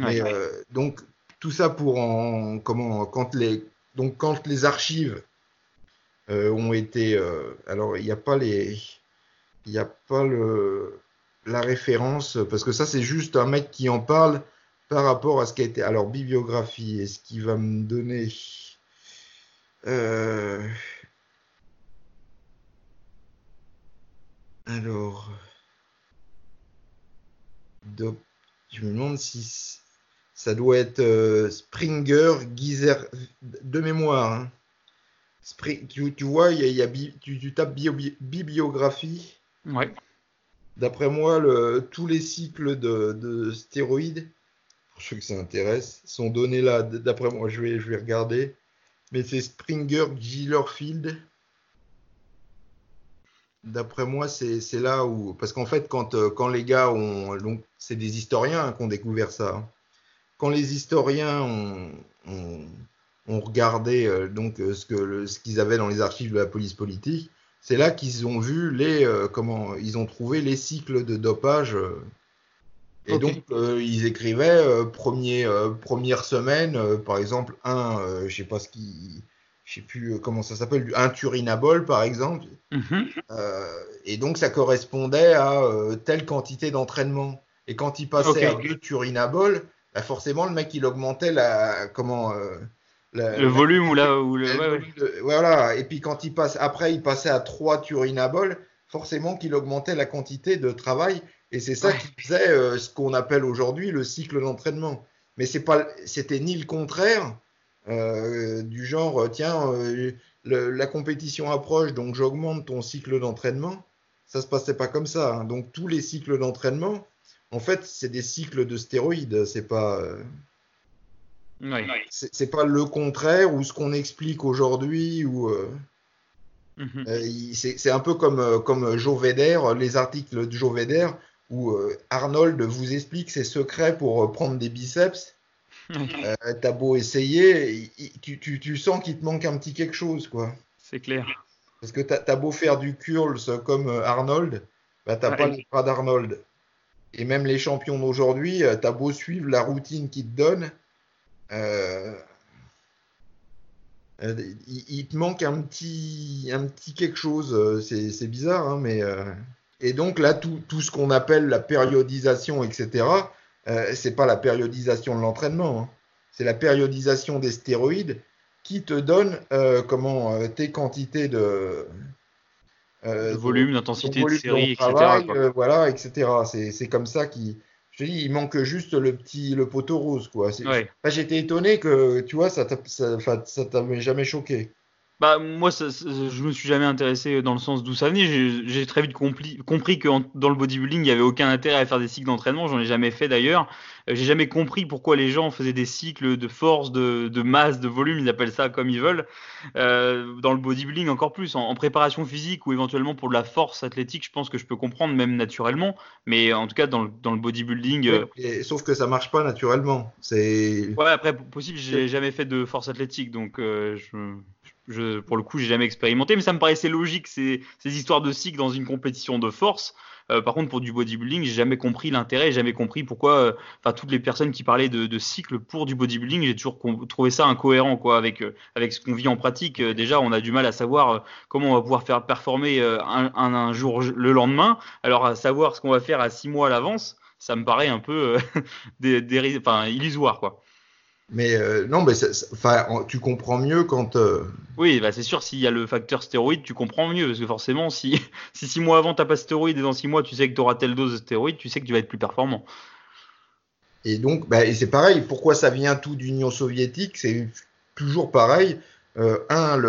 Euh, donc, tout ça pour en, comment, quand, les, donc, quand les archives euh, ont été. Euh, alors, il n'y a pas les. Il n'y a pas le, la référence, parce que ça, c'est juste un mec qui en parle par rapport à ce qui a été. Alors, bibliographie, est-ce qu'il va me donner. Alors, je me demande si ça doit être euh, Springer, Gizer, de mémoire. Hein. Tu, tu, vois, il y a, tu, tu, tapes bibliographie. Ouais. D'après moi, le, tous les cycles de, de, stéroïdes, pour ceux que ça intéresse, sont donnés là. D'après moi, je vais, je vais regarder. Mais c'est Springer Gillerfield. D'après moi, c'est là où. Parce qu'en fait, quand, euh, quand les gars ont. C'est des historiens hein, qui ont découvert ça. Hein. Quand les historiens ont, ont, regardé euh, donc, euh, ce qu'ils ce qu'ils avaient dans les archives de la police politique, c'est là qu'ils ont vu les. comment Ils ont trouvé les cycles de dopage. et donc, ils écrivaient premier, première semaine, par exemple, un, je sais pas ce qui je sais plus euh, comment ça s'appelle, un turinabol par exemple. Mhm. Euh, et donc ça correspondait à euh, telle quantité d'entraînement. Et quand il passait à deux turinabols, bah forcément le mec il augmentait la comment le volume ou là ou le, voilà. Et puis quand il passe après il passait à trois turinabols, forcément qu'il augmentait la quantité de travail. Et c'est ça qui faisait ce qu'on appelle aujourd'hui le cycle d'entraînement. Mais c'est pas, c'était ni le contraire, euh, du genre, euh, tiens, euh, la compétition approche, donc j'augmente ton cycle d'entraînement. Ça se passait pas comme ça. Hein. Donc tous les cycles d'entraînement, en fait, c'est des cycles de stéroïdes. C'est pas, c'est pas le contraire ou ce qu'on explique aujourd'hui ou. Mhm. c'est un peu comme, comme Joe les articles de Joe où Arnold vous explique ses secrets pour prendre des biceps euh, t'as beau essayer, tu, sens qu'il te manque un petit quelque chose, quoi. C'est clair. Parce que t'as beau faire du curls comme euh, Arnold, bah t'as pas les bras d'Arnold. Et même les champions d'aujourd'hui, euh, t'as beau suivre la routine qu'ils te donnent, il, te manque un petit, un petit quelque chose. C'est bizarre, hein, mais. Et donc là, tout, tout ce qu'on appelle la périodisation, etc., euh, c'est pas la périodisation de l'entraînement, hein. c'est la périodisation des stéroïdes qui te donne euh, comment euh, tes quantités de, volume, d'intensité de série, etc. voilà, etc. C'est comme ça qui, je dis, il manque juste le petit le poteau rose quoi. J'étais étonné que tu vois ça ça t'avait jamais choqué. Bah, moi, ça, je me suis jamais intéressé dans le sens d'où ça venait. J'ai très vite compris, compris que dans le bodybuilding, il n'y avait aucun intérêt à faire des cycles d'entraînement. J'en ai jamais fait d'ailleurs. Euh, j'ai jamais compris pourquoi les gens faisaient des cycles de force, de, de, masse, de volume, ils appellent ça comme ils veulent. Euh, dans le bodybuilding, encore plus. En, préparation physique ou éventuellement pour de la force athlétique, je pense que je peux comprendre même naturellement. Mais en tout cas, dans le, dans le bodybuilding. Euh, sauf que ça marche pas naturellement. Ouais, après, possible, j'ai jamais fait de force athlétique. Donc, je pour le coup, j'ai jamais expérimenté, mais ça me paraissait logique ces, histoires de cycle dans une compétition de force. Euh, par contre, pour du bodybuilding, j'ai jamais compris l'intérêt, jamais compris pourquoi. Euh, enfin, toutes les personnes qui parlaient de, de cycle pour du bodybuilding, j'ai toujours trouvé ça incohérent, quoi, avec euh, avec ce qu'on vit en pratique. déjà, on a du mal à savoir comment on va pouvoir faire performer un, jour le lendemain. Alors, à savoir ce qu'on va faire à six mois à l'avance, ça me paraît un peu illusoire, quoi. Mais euh, non, mais tu comprends mieux quand. Euh, oui, bah c'est sûr, s'il y a le facteur stéroïde, tu comprends mieux. Parce que forcément, si, si six mois avant, tu n'as pas de stéroïde et dans six mois, tu sais que tu auras telle dose de stéroïde, tu sais que tu vas être plus performant. Et donc, bah, c'est pareil. Pourquoi ça vient tout d'Union soviétique? C'est toujours pareil. Euh, un,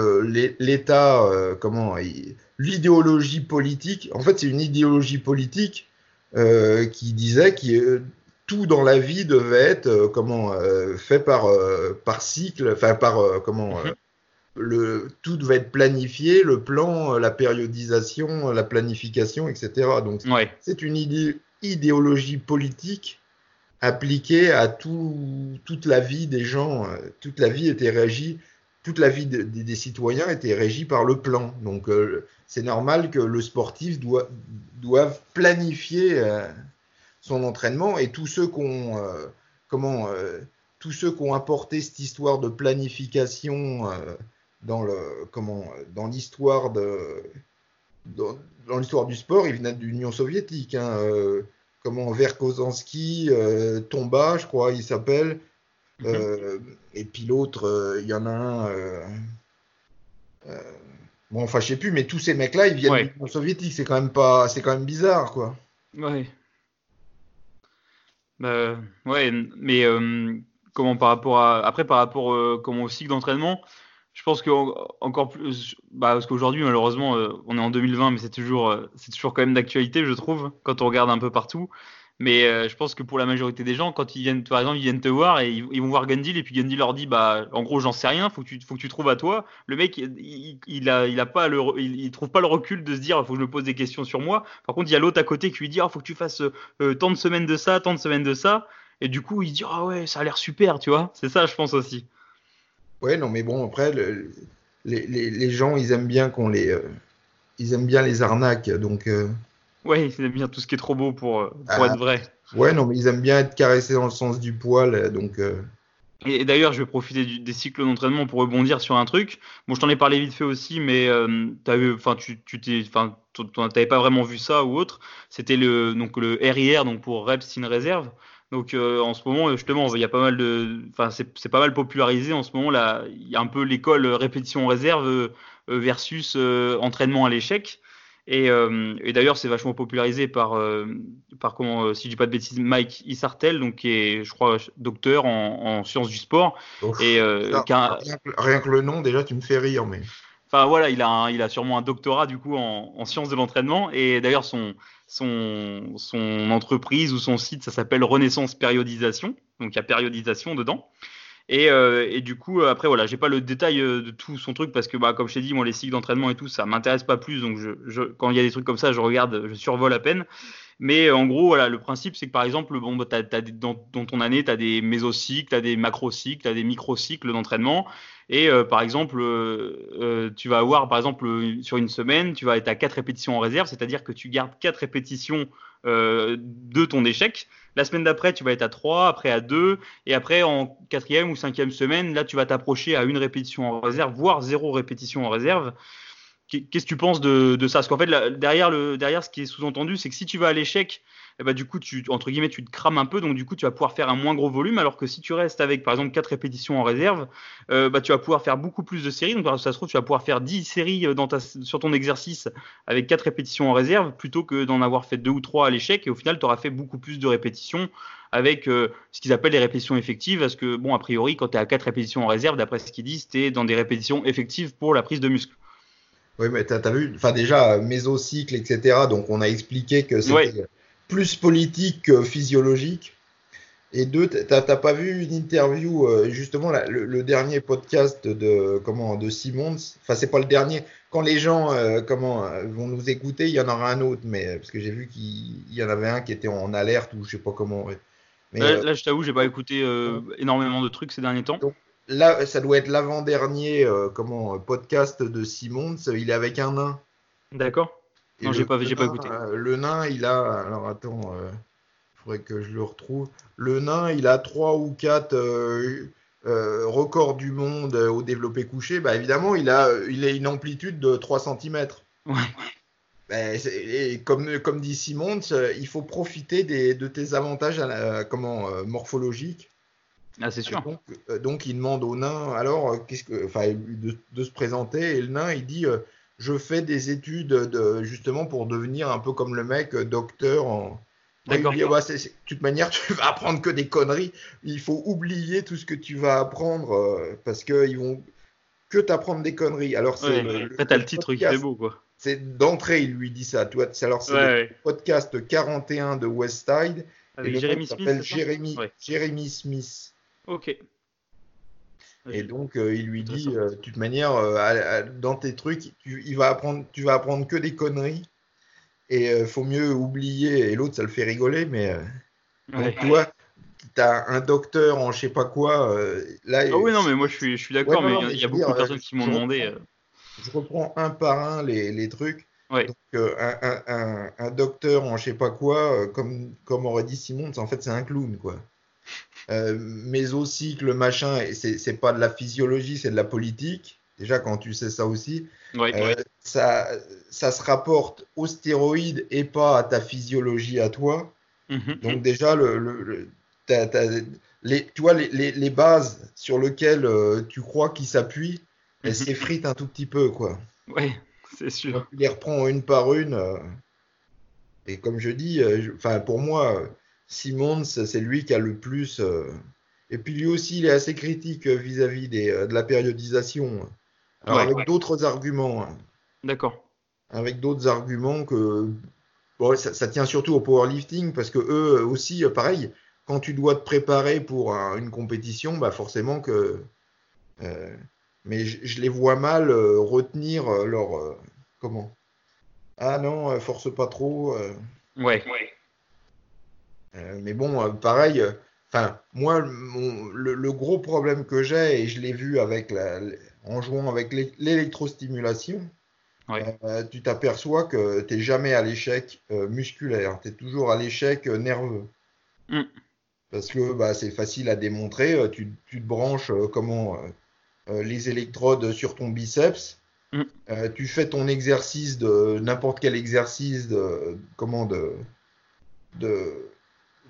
l'État, comment. L'idéologie politique. En fait, c'est une idéologie politique qui disait que tout dans la vie devait être euh, comment euh, fait par euh, par cycle, enfin par comment mhm. le tout devait être planifié, le plan, la périodisation, la planification, etc. Donc c'est une idéologie politique appliquée à tout, toute la vie des gens. Toute la vie était régie, toute la vie des citoyens était régie par le plan. Donc c'est normal que le sportif doit, doive planifier son entraînement et tous ceux qui ont euh, comment euh, tous ceux qui ont apporté cette histoire de planification euh, dans le comment dans l'histoire de dans, l'histoire du sport, ils venaient de l'Union soviétique. Hein, comment Verkozanski, Tomba, je crois, il s'appelle. Mhm. et puis l'autre, il y en a un. bon, enfin, je sais plus, mais tous ces mecs-là, ils viennent de l'Union soviétique. C'est quand même pas, c'est quand même bizarre, quoi. Ouais. Bah, ouais, mais comment par rapport à après par rapport comment au cycle d'entraînement, Je pense que encore plus, bah, parce qu'aujourd'hui malheureusement, on est en 2020, mais c'est toujours, c'est toujours quand même d'actualité, je trouve, quand on regarde un peu partout. Mais euh, je pense que pour la majorité des gens, quand ils viennent, par exemple, ils viennent te voir et ils, vont voir Gundil et puis Gundil leur dit, bah, en gros, j'en sais rien, faut tu, faut que tu trouves à toi. Le mec, il, il, pas le, trouve pas le recul de se dire, faut que je me pose des questions sur moi. Par contre, il y a l'autre à côté qui lui dit, ah, faut que tu fasses tant de semaines de ça, tant de semaines de ça. Et du coup, il dit, ah ouais, ça a l'air super, tu vois. C'est ça, je pense aussi. Ouais, non, mais bon, après, les, gens, ils aiment bien qu'on les, euh, ils aiment bien les arnaques, donc. Euh... Ouais, ils aiment bien tout ce qui est trop beau pour, euh, pour ah, être vrai. Ouais, non, mais ils aiment bien être caressés dans le sens du poil, donc. Euh. Et, d'ailleurs, je vais profiter du, des cycles d'entraînement pour rebondir sur un truc. Bon, je t'en ai parlé vite fait aussi, mais enfin, tu, tu t'es, enfin, t'avais pas vraiment vu ça ou autre. C'était le, donc le RIR, donc pour reps in réserve. Donc euh, en ce moment, justement, il y a pas mal de, enfin c'est pas mal popularisé en ce moment là. Il y a un peu l'école répétition en réserve euh, versus euh, entraînement à l'échec. Et, et d'ailleurs, c'est vachement popularisé par, par comment, si je dis pas de bêtises, Mike Isartel, donc qui est, je crois, docteur en, en sciences du sport. et rien, rien, que le nom, déjà, tu me fais rire, mais. Enfin voilà, il a, un, il a sûrement un doctorat du coup en, en sciences de l'entraînement et d'ailleurs son, son, son entreprise ou son site, ça s'appelle Renaissance Périodisation. Donc il y a périodisation dedans. Et, euh, et, du coup, après, voilà, j'ai pas le détail euh, de tout son truc parce que, bah, comme je t'ai dit, moi, les cycles d'entraînement et tout, ça m'intéresse pas plus. Donc, quand il y a des trucs comme ça, je regarde, je survole à peine. Mais en gros, voilà, le principe, c'est que par exemple, bon, bah, as, dans, dans, ton année, tu as des mésocycles, tu as des macrocycles, tu as des microcycles d'entraînement. Et euh, par exemple, euh, euh, tu vas avoir, par exemple, sur une semaine, tu vas être à 4 répétitions en réserve, c'est-à-dire que tu gardes 4 répétitions de ton échec. La semaine d'après, tu vas être à 3, après à 2, et après en quatrième ou cinquième semaine, là, tu vas t'approcher à une répétition en réserve, voire zéro répétition en réserve. Qu'est-ce que tu penses de, ça? Parce qu'en fait, derrière, ce qui est sous-entendu, c'est que si tu vas à l'échec, eh ben, du coup, tu, entre guillemets, tu te crames un peu, donc du coup, tu vas pouvoir faire un moins gros volume, alors que si tu restes avec, par exemple, 4 répétitions en réserve, euh, bah, tu vas pouvoir faire beaucoup plus de séries. Donc, ça se trouve, tu vas pouvoir faire 10 séries euh, sur ton exercice avec 4 répétitions en réserve, plutôt que d'en avoir fait 2 ou 3 à l'échec, et au final, tu auras fait beaucoup plus de répétitions avec euh, ce qu'ils appellent les répétitions effectives, parce que, bon, a priori, quand tu es à 4 répétitions en réserve, d'après ce qu'ils disent, tu es dans des répétitions effectives pour la prise de muscle. Oui, mais tu as, vu, enfin déjà, mésocycle, etc. Donc on a expliqué que c'était plus politique que physiologique. Et deux, t'as pas vu une interview, euh, justement, le, dernier podcast de, comment, de Simons, enfin, c'est pas le dernier. Quand les gens euh, comment, euh, vont nous écouter, il y en aura un autre, mais parce que j'ai vu qu'il y en avait un qui était en alerte ou je sais pas comment. Mais, là, je t'avoue, j'ai pas écouté énormément de trucs ces derniers temps là, ça doit être l'avant-dernier euh, comment podcast de Simons. Il est avec un nain. D'accord. Non, j'ai pas, j'ai pas écouté. Euh, le nain, il a. Alors attends, il euh, faudrait que je le retrouve. Le nain, il a trois ou quatre records du monde au développé couché. Bah évidemment, il a, il a une amplitude de 3 cm. Ouais. Bah, et comme, comme dit Simons, il faut profiter des, de tes avantages comment, morphologiques ah, c'est sûr. Euh, donc, il demande au nain, alors, euh, qu'est-ce que, enfin, de, se présenter. Et le nain, il dit, euh, je fais des études de, justement pour devenir un peu comme le mec, docteur en. D'accord. de toute manière, tu vas apprendre que des conneries. Il faut oublier tout ce que tu vas apprendre parce qu'ils vont que t'apprendre des conneries. Alors, c'est. Ouais, le, t'as le titre qui est beau, quoi. C'est d'entrée, il lui dit ça. Toi, alors, c'est le podcast 41 de Westside. Avec Jérémy Smith. Jérémy, Jérémy Smith. Ok. Et donc, euh, il lui dit, euh, de toute manière, euh, dans tes trucs, tu, il va apprendre, tu vas apprendre que des conneries. Et il faut mieux oublier. Et l'autre, ça le fait rigoler, mais donc, tu vois, tu as un docteur en je sais pas quoi. là, ah oui, non, mais moi, je suis, je suis d'accord, mais il y a, beaucoup de personnes qui m'ont demandé. Je reprends un par un les, les trucs. Ouais. Donc, un, un, un, un, docteur en je sais pas quoi, comme, comme aurait dit Simon, en fait, c'est un clown, quoi. Euh, mais aussi que le machin, c'est pas de la physiologie, c'est de la politique. Déjà, quand tu sais ça aussi, euh, ça, ça se rapporte aux stéroïdes et pas à ta physiologie à toi. Mhm. Donc, déjà, le, les, tu vois, les, les, bases sur lesquelles euh, tu crois qu'ils s'appuient, elles mhm. s'effritent un tout petit peu, quoi. Oui, c'est sûr. tu les reprends une par une. et comme je dis, enfin, pour moi, Simons, c'est lui qui a le plus. Euh, et puis lui aussi, il est assez critique vis-à-vis des, euh, de la périodisation. Alors Ouais, avec ouais. d'autres arguments. hein. D'accord. avec d'autres arguments que bon, ça, ça tient surtout au powerlifting parce que eux aussi, euh, pareil, quand tu dois te préparer pour un- une compétition, bah forcément que. euh, mais je, je les vois mal euh, retenir euh, leur. euh, comment? Ah non, euh, force pas trop. euh, Ouais. Euh, mais bon, euh, pareil. euh, Enfin, moi, mon- le, le gros problème que j'ai, et je l'ai vu avec la, en jouant avec l'é- l'électrostimulation, euh, tu t'aperçois que tu n'es jamais à l'échec euh, musculaire, tu es toujours à l'échec euh, nerveux. Mm. Parce que bah, c'est facile à démontrer, tu, tu te branches comment, les électrodes sur ton biceps, Mm. tu fais ton exercice de n'importe quel exercice de, comment, de, de,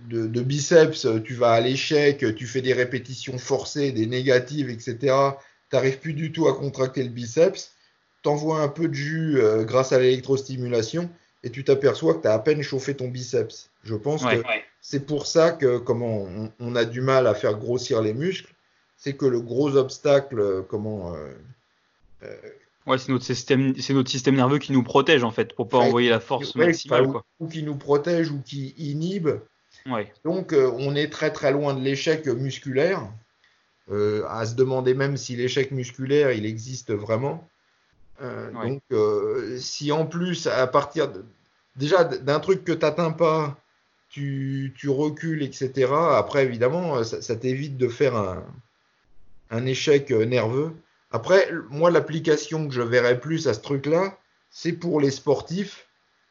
de, de biceps, euh, tu vas à l'échec, tu fais des répétitions forcées, des négatives, etc. Tu n'arrives plus du tout à contracter le biceps, t'envoies un peu de jus euh, grâce à l'électrostimulation et tu t'aperçois que tu as à peine chauffé ton biceps. Je pense Ouais. que c'est pour ça que comment on, on a du mal à faire grossir les muscles, c'est que le gros obstacle, euh, comment euh, euh, Ouais, c'est notre système, c'est notre système nerveux qui nous protège en fait, pour pas Ouais. envoyer la force maximale, quoi. ou qui nous protège ou qui inhibe. Ouais. Donc euh, on est très très loin de l'échec musculaire. Euh, à se demander même si l'échec musculaire il existe vraiment. Euh, Ouais. Donc si en plus à partir de, déjà d'un truc que tu n'atteins pas, tu, tu recules, etc. Après évidemment ça, ça t'évite de faire un, un échec nerveux. Après moi l'application que je verrais plus à ce truc-là, c'est pour les sportifs.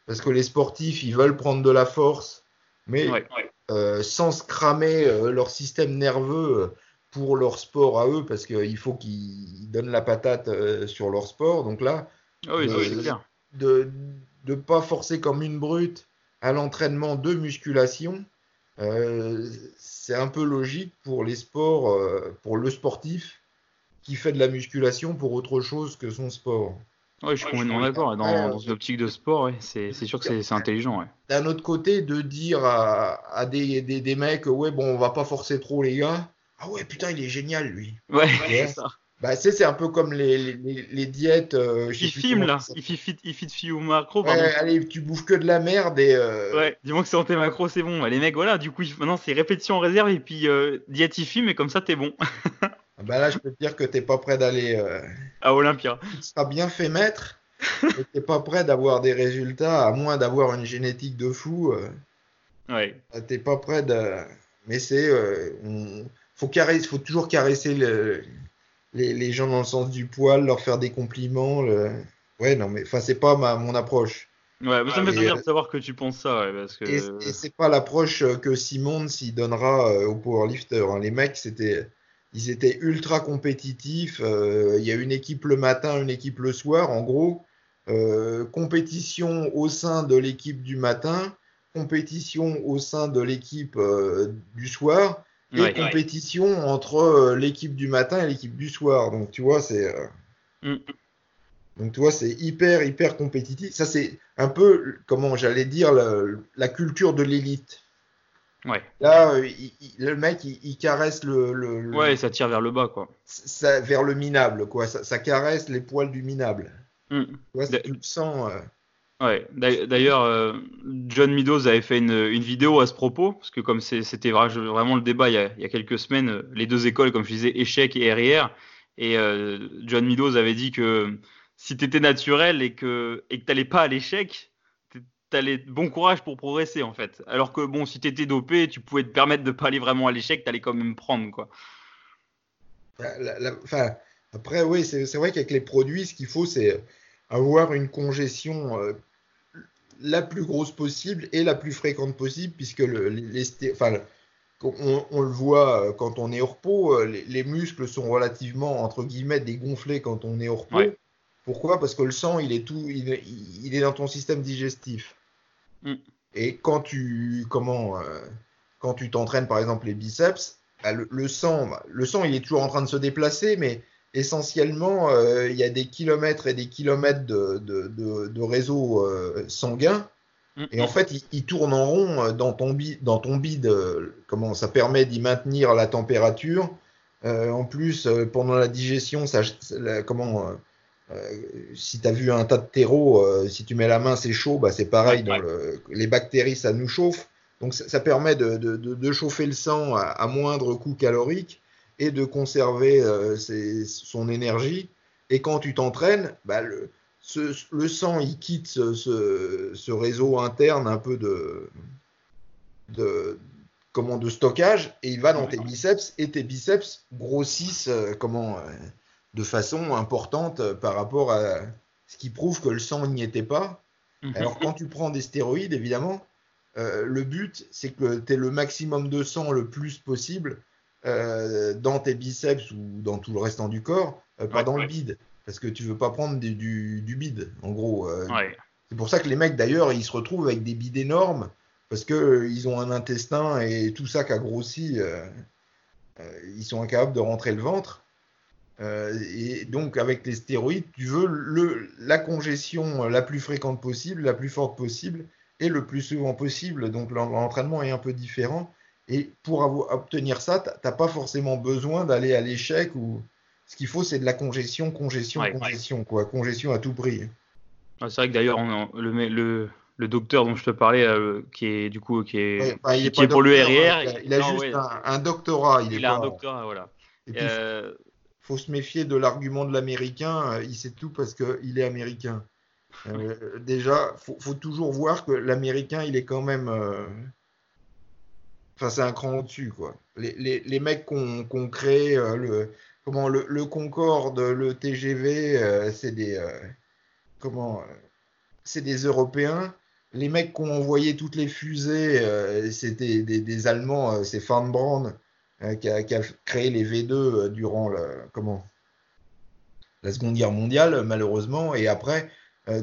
Parce que les sportifs, ils veulent prendre de la force, mais Ouais. euh, sans se cramer euh, leur système nerveux euh, pour leur sport à eux, parce qu'il faut qu'ils donnent la patate euh, sur leur sport. Donc là, Ah oui, de ne pas forcer comme une brute à l'entraînement de musculation, c'est un peu logique pour les sports, pour le sportif qui fait de la musculation pour autre chose que son sport. Ouais, je suis complètement d'accord. Dans, dans une optique de sport, ouais, c'est sûr que c'est intelligent, ouais. d'un autre côté, de dire à, à des, des, des mecs, ouais, bon, on va pas forcer trop les gars. Ah ouais, putain, il est génial, lui. Ouais, Ouais. c'est ça. Bah, c'est un peu comme les, les, les- les diètes. euh, je sais Il plus filme comment là, il fit, fit, il fit fit au macro, pardon. Ouais, allez, tu bouffes que de la merde et. euh, Ouais, dis-moi que c'est tes macros, c'est bon. Les mecs, voilà, du coup, maintenant c'est répétition en réserve et puis euh, diète il filme et comme ça t'es bon Bah là, je peux te dire que t'es pas prêt d'aller. euh, à Olympia. Tu seras bien fait maître, mais t'es pas prêt d'avoir des résultats, à moins d'avoir une génétique de fou. euh, Ouais, T'es pas prêt de. Mais c'est. euh, on- faut, caresser, faut toujours caresser le- les, les gens dans le sens du poil, leur faire des compliments. le- Ouais, non, mais enfin, c'est pas ma, mon approche. ouais, mais ça me fait plaisir euh, de savoir que tu penses ça, ouais, parce que. Et, c'est pas l'approche euh, que Simon s'y donnera aux powerlifters. hein. Les mecs, c'était. Ils étaient ultra compétitifs. euh, Il y a une équipe le matin, une équipe le soir. En gros, euh, compétition au sein de l'équipe du matin, compétition au sein de l'équipe euh, du soir, et Ouais. compétition entre l'équipe du matin et l'équipe du soir. Donc, tu vois, c'est. Mm. Donc, tu vois, c'est hyper, hyper compétitif. Ça, c'est un peu, comment j'allais dire, la, la culture de l'élite. Ouais, Là, euh, il- il- le mec, il, il caresse le, le- le- ouais, ça tire vers le bas, quoi. ça, vers le minable, quoi. Ça, ça caresse les poils du minable. Mm. Tu vois, tu le sens. euh, Ouais, d'a- d'ailleurs, euh, John Meadows avait fait une, une vidéo à ce propos, parce que comme c'était vra- vraiment le débat il y, a, il y a quelques semaines, euh, les deux écoles, comme je disais, échec et RIR, et John Meadows avait dit que si tu étais naturel et que et que t'allais pas à l'échec, t- t'allais bon courage pour progresser en fait. Alors que bon, si t'étais dopé, tu pouvais te permettre de pas aller vraiment à l'échec, t'allais quand même prendre quoi. la- la- après, oui, c'est vrai qu'avec les produits, ce qu'il faut, c'est avoir une congestion euh, la plus grosse possible et la plus fréquente possible, puisque le, les, les enfin, on, on le voit euh, quand on est au repos, euh, les, les muscles sont relativement, entre guillemets, dégonflés quand on est au repos. Ouais. Pourquoi? Parce que le sang, il est tout, il est dans ton système digestif. Mm. Et quand tu, comment, euh, quand tu t'entraînes, par exemple, les biceps, bah, le, le sang, bah, le sang, il est toujours en train de se déplacer, mais essentiellement, euh, il y a des kilomètres et des kilomètres de, de, de, de réseau euh, sanguin. Mm. Et en fait, il, il tourne en rond dans ton, bi- dans ton bide. comment ça permet d'y maintenir la température. En plus, pendant la digestion, ça, la- comment, si tu as vu un tas de terreau, si tu mets la main, c'est chaud, bah, c'est pareil. Dans le, les bactéries, ça nous chauffe. Donc ça, permet de, de, de, chauffer le sang à, à, moindre coût calorique et de conserver ses, son énergie. Et quand tu t'entraînes, bah, le, le sang, il quitte ce, réseau interne un peu de, de, comment, de stockage et il va dans tes biceps et tes biceps grossissent euh, comment, euh, de façon importante euh, par rapport à ce qui prouve que le sang n'y était pas. Mhm. Alors quand tu prends des stéroïdes, évidemment, le but c'est que tu aies le maximum de sang le plus possible dans tes biceps ou dans tout le restant du corps, pas dans le bide parce que tu veux pas prendre du, du, bide, en gros. Euh. C'est pour ça que les mecs, d'ailleurs, ils se retrouvent avec des bides énormes, parce qu'ils euh, ont un intestin et tout ça qui a grossi, euh, ils sont incapables de rentrer le ventre. Et donc, avec les stéroïdes, tu veux le, la congestion la plus fréquente possible, la plus forte possible, et le plus souvent possible. Donc, l'entraînement est un peu différent. Et pour obtenir ça, tu n'as pas forcément besoin d'aller à l'échec ou ce qu'il faut, c'est de la congestion, congestion, congestion, quoi. Congestion à tout prix. Ah, c'est vrai que d'ailleurs, le, le, le, docteur dont je te parlais, euh, qui est du coup qui est, il est, pour le RIR, il a, juste un, doctorat. Il, a un doctorat, voilà. Il euh, faut se méfier de l'argument de l'américain. Il sait tout parce qu'il est américain. Euh, déjà, faut, faut toujours voir que l'américain, il est quand même. Enfin, c'est un cran au-dessus, quoi. Les, les, les mecs qu'on crée, le, comment le, le, Concorde, le TGV, euh, c'est des euh, comment euh, c'est des Européens. Les mecs qui ont envoyé toutes les fusées, c'était des, des, Allemands. c'est Van Braun qui a, qui, a, créé les V2 durant le, comment la Seconde Guerre mondiale, malheureusement. Et après,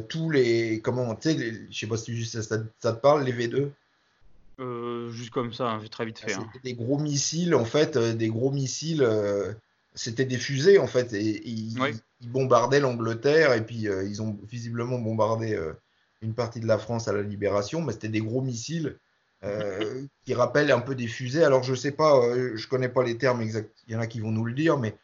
tous les comment tu sais, je sais pas si ça, ça, te parle les V2. juste comme ça, hein, très vite fait. Hein. Des gros missiles, en fait, des gros missiles c'était des fusées en fait et, ils, bombardaient l'Angleterre et puis euh, ils ont visiblement bombardé euh, une partie de la France à la Libération, mais c'était des gros missiles euh, qui rappellent un peu des fusées. Alors je sais pas, je connais pas les termes exacts, il y en a qui vont nous le dire, mais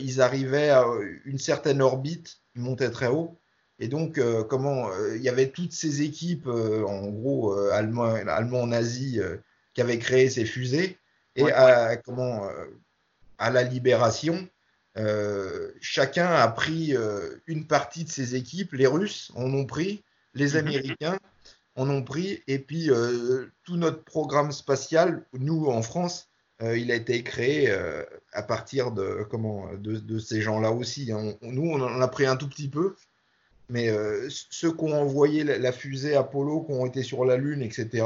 ils arrivaient à une certaine orbite, ils montaient très haut. Et donc, comment il y avait toutes ces équipes, en gros, allemands, allemands nazis, qui avaient créé ces fusées. Et comment à la libération, euh, chacun a pris euh, une partie de ses équipes. Les Russes en ont pris, les mhm. Américains en ont pris, et puis euh, tout notre programme spatial, nous en France, il a été créé à partir de, comment, de, ces gens-là aussi. Hein. nous, on en a pris un tout petit peu, mais ceux qui ont envoyé la, fusée Apollo, qui ont été sur la Lune, etc.,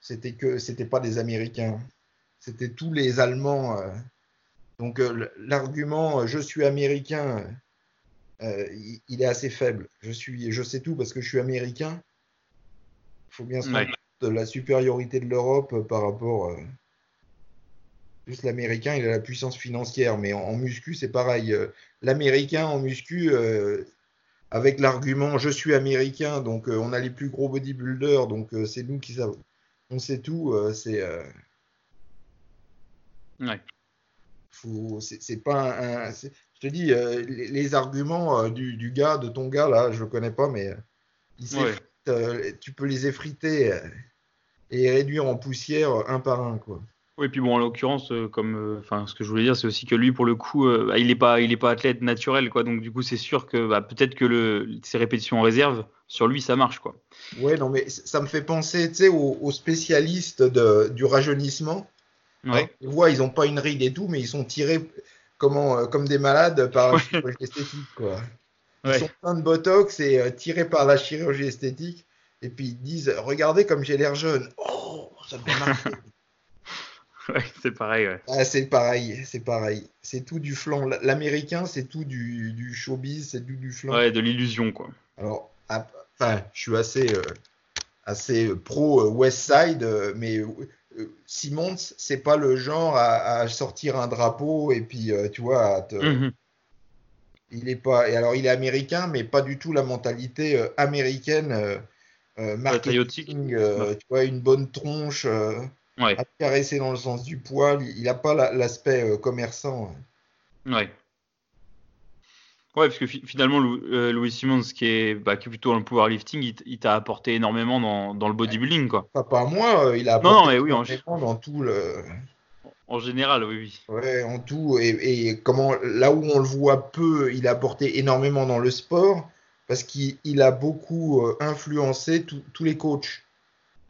c'était que c'était pas des Américains, c'était tous les Allemands donc euh, l'argument euh, je suis américain, euh, il, est assez faible. Je, suis, je sais tout parce que je suis américain. Il faut bien se rendre de la supériorité de l'Europe par rapport. Juste l'américain, il a la puissance financière, mais en, muscu, c'est pareil. L'américain en muscu, avec l'argument je suis américain, donc on a les plus gros bodybuilders, donc c'est nous qui savons. On sait tout, c'est. Ouais c'est pas un, je te dis, euh, les, arguments euh, du, du, gars, de ton gars, là, je le connais pas, mais euh, tu peux les effriter et réduire en poussière un par un, quoi. Oui, puis bon, en l'occurrence, comme, enfin, ce que je voulais dire, c'est aussi que lui, pour le coup, bah, il n'est pas, il est pas athlète naturel, quoi. Donc du coup, c'est sûr que bah, peut-être que le, ses répétitions en réserve, sur lui, ça marche, quoi. Ouais, non, mais ça me fait penser, tu sais, aux, spécialistes de, du rajeunissement Ouais. voit, ils n'ont pas une ride et tout, mais ils sont tirés comment, euh, comme des malades par la chirurgie esthétique. Ils sont plein de botox et euh, tirés par la chirurgie esthétique. Et puis ils disent Regardez comme j'ai l'air jeune. Oh, ça ouais, c'est pareil. Ouais. Ah, c'est pareil, c'est pareil. C'est tout du flanc. L'américain, c'est tout du, du showbiz, c'est tout du flanc. Ouais, de l'illusion, quoi. Alors, enfin, je suis assez, euh, assez pro West Side, mais Simons, c'est pas le genre à, sortir un drapeau et puis euh, tu vois, mhm. Il est pas. Et alors il est américain, mais pas du tout la mentalité euh, américaine, euh, marketing, tu vois, une bonne tronche, à caresser dans le sens du poil. Il n'a pas l'aspect commerçant. Ouais. Ouais, parce que finalement, euh, Louis Simmons, qui est, bah, qui est plutôt dans le powerlifting, il, t'a apporté énormément dans, dans le bodybuilding, quoi. Pas, pas moi, euh, il a apporté non, non, mais oui, en... dans tout le. En général, oui, oui. Ouais, en tout. Et, et, comment, là où on le voit peu, il a apporté énormément dans le sport parce qu'il a beaucoup euh, influencé tous les coachs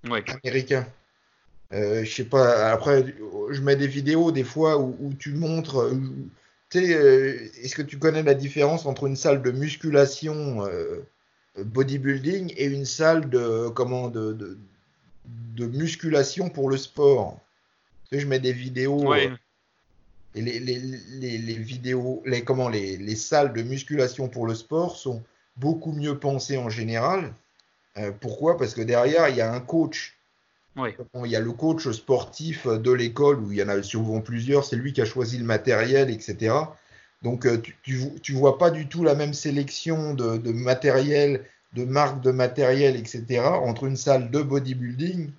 ouais. américains. Euh, je sais pas, après, je mets des vidéos des fois où, où tu montres. Euh, tu sais, euh, est-ce que tu connais la différence entre une salle de musculation bodybuilding et une salle de, comment, de, de, de musculation pour le sport? Tu sais, Je mets des vidéos. Ouais. et les, les, les, les, vidéos, les, comment, les, les salles de musculation pour le sport sont beaucoup mieux pensées en général. pourquoi? Parce que derrière, il y a un coach oui. il y a le coach sportif de l'école, où il y en a souvent plusieurs, c'est lui qui a choisi le matériel, etc. Donc euh, tu, tu, vois pas du tout la même sélection de, de, matériel, de marques de matériel, etc. entre une salle de bodybuilding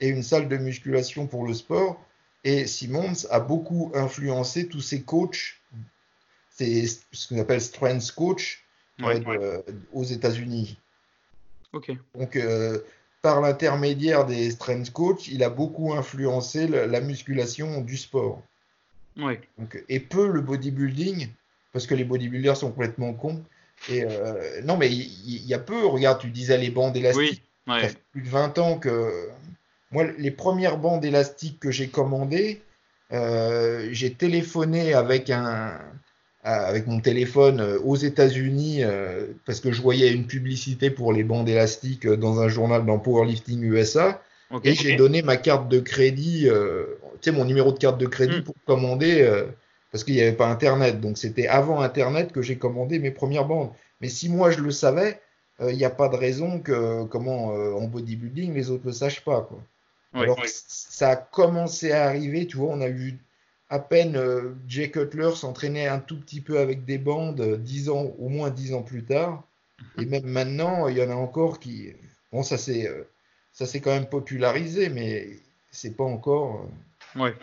et une salle de musculation pour le sport. Et Simmons a beaucoup influencé tous ces coachs, c'est ce qu'on appelle strength coach ouais, euh, ouais. aux États-Unis. Ok. Donc euh, par l'intermédiaire des strength coach, il a beaucoup influencé la, la musculation du sport. Oui. Donc, et peu le bodybuilding, parce que les bodybuilders sont complètement cons. Et euh, non, mais il y, y, a peu, regarde, tu disais les bandes élastiques. Oui, ouais. Ça fait plus de 20 ans que. Moi, les premières bandes élastiques que j'ai commandées, euh, j'ai téléphoné avec un, avec mon téléphone euh, aux États-Unis euh, parce que je voyais une publicité pour les bandes élastiques euh, dans un journal dans Powerlifting USA okay, et j'ai okay. donné ma carte de crédit, euh, tu sais mon numéro de carte de crédit Mm. pour commander euh, parce qu'il n'y avait pas Internet. Donc c'était avant Internet que j'ai commandé mes premières bandes. Mais si moi je le savais, euh, il n'y a pas de raison que comment euh, en bodybuilding les autres ne le sachent pas quoi. Oui, Alors oui. ça a commencé à arriver, tu vois, on a eu à peine euh, Jay Cutler s'entraînait un tout petit peu avec des bandes euh, dix ans, au moins dix ans plus tard. Et même maintenant, il y en a encore qui. Bon, ça s'est euh, ça s'est quand même popularisé, mais c'est pas encore. euh, Ouais.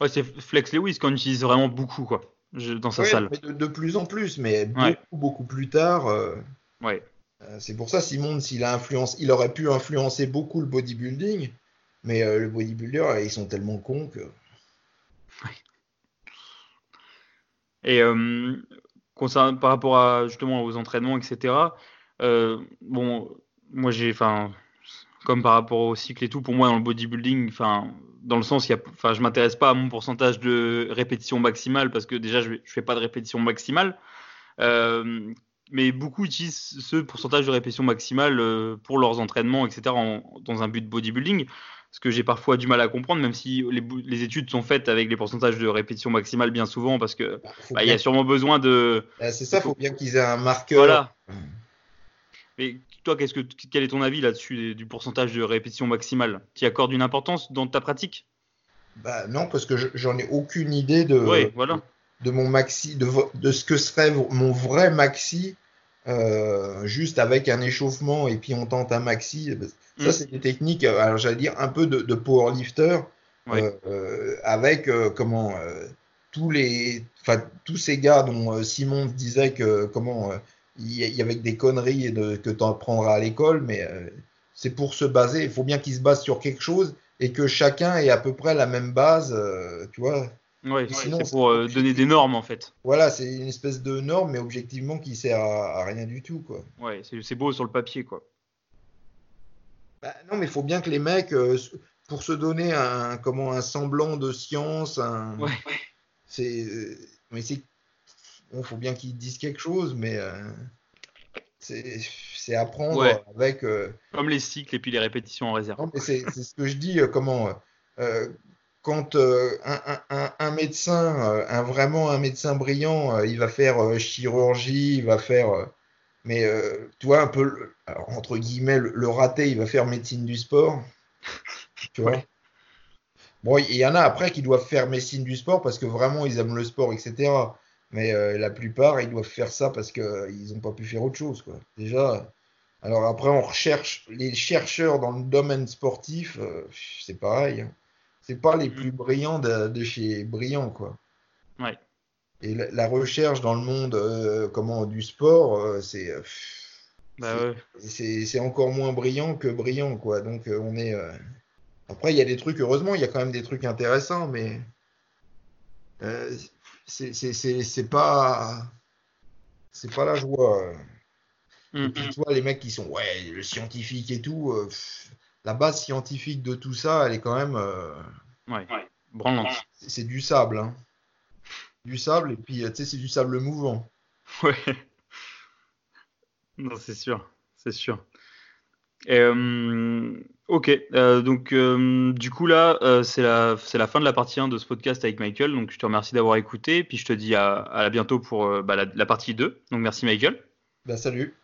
Ouais, c'est Flex Lewis qu'on utilise vraiment beaucoup quoi, dans sa ouais, salle. de, de plus en plus, mais beaucoup, Ouais. beaucoup plus tard. euh, Ouais. c'est pour ça, Simon, s'il a influencé, il aurait pu influencer beaucoup le bodybuilding, mais euh, le bodybuilder, ils sont tellement cons que. Et euh, par rapport à justement aux entraînements, etc. euh, bon, moi j'ai, enfin, comme par rapport au cycle et tout, pour moi dans le bodybuilding, enfin, dans le sens, il y enfin, je m'intéresse pas à mon pourcentage de répétition maximale parce que déjà je, je fais pas de répétition maximale. Euh, mais beaucoup utilisent ce pourcentage de répétition maximale pour leurs entraînements, etc. dans un but de bodybuilding. Ce que j'ai parfois du mal à comprendre, même si les, études sont faites avec les pourcentages de répétition maximale bien souvent, parce que bah, bah, il y a sûrement besoin de. Ah, c'est ça, faut bien qu'ils aient un marqueur. Voilà. Mais toi, qu'est-ce que, quel est ton avis là-dessus des- du pourcentage de répétition maximale? Tu y accordes une importance dans ta pratique? Bah non, parce que je- j'en ai aucune idée de, Oui, voilà. de mon maxi, de, vo- de ce que serait mon vrai maxi, euh, juste avec un échauffement et puis on tente un maxi. Ça, Mm. c'est des techniques, euh, alors j'allais dire un peu de, de powerlifter, euh, avec euh, comment tous les, enfin tous ces gars dont Simon disait que comment il y, y avait des conneries et de, que tu apprendras à l'école, mais c'est pour se baser. Il faut bien qu'ils se basent sur quelque chose et que chacun ait à peu près la même base, tu vois. Ouais, Sinon, c'est pour euh, donner des normes en fait. Voilà, c'est une espèce de norme, mais objectivement qui sert à, à rien du tout, quoi. Ouais, c'est beau sur le papier quoi. Bah, non, mais il faut bien que les mecs, euh, pour se donner un, comment, un semblant de science, un, Ouais. c'est, euh, mais c'est, bon, faut bien qu'ils disent quelque chose, mais euh, c'est, c'est apprendre Ouais. avec. Comme les cycles et puis les répétitions en réserve. Non, mais c'est ce que je dis, comment, euh, quand euh, un, un- un- un médecin, euh, un, vraiment un médecin brillant, euh, il va faire chirurgie, il va faire, mais tu vois, un peu, alors, entre guillemets, le, le raté, il va faire médecine du sport, tu vois? Ouais. Bon, il y en a après qui doivent faire médecine du sport parce que vraiment ils aiment le sport, etc. Mais euh, la plupart, ils doivent faire ça parce qu'ils n'ont pas pu faire autre chose, quoi. Déjà. Alors après, on recherche les chercheurs dans le domaine sportif, euh, c'est pareil. hein. C'est pas les plus brillants de, de chez brillants, quoi. Ouais. Et la, recherche dans le monde euh, comment, du sport, euh, c'est bah c'est encore moins brillant que brillant, quoi. Donc on est. Après, il y a des trucs, heureusement, il y a quand même des trucs intéressants, mais c'est pas. C'est pas la joie. Et puis, tu vois, les mecs qui sont, ouais, le scientifique et tout, la base scientifique de tout ça, elle est quand même. ouais, C'est du sable, hein du sable et puis tu sais c'est du sable mouvant. Ouais. Non c'est sûr, c'est sûr. Euh, ok, euh, donc euh, du coup là c'est la c'est la fin de la partie 1 de ce podcast avec Michael, donc je te remercie d'avoir écouté, puis je te dis à, à bientôt pour bah, la, la, partie 2. Donc merci Michael. Bah salut.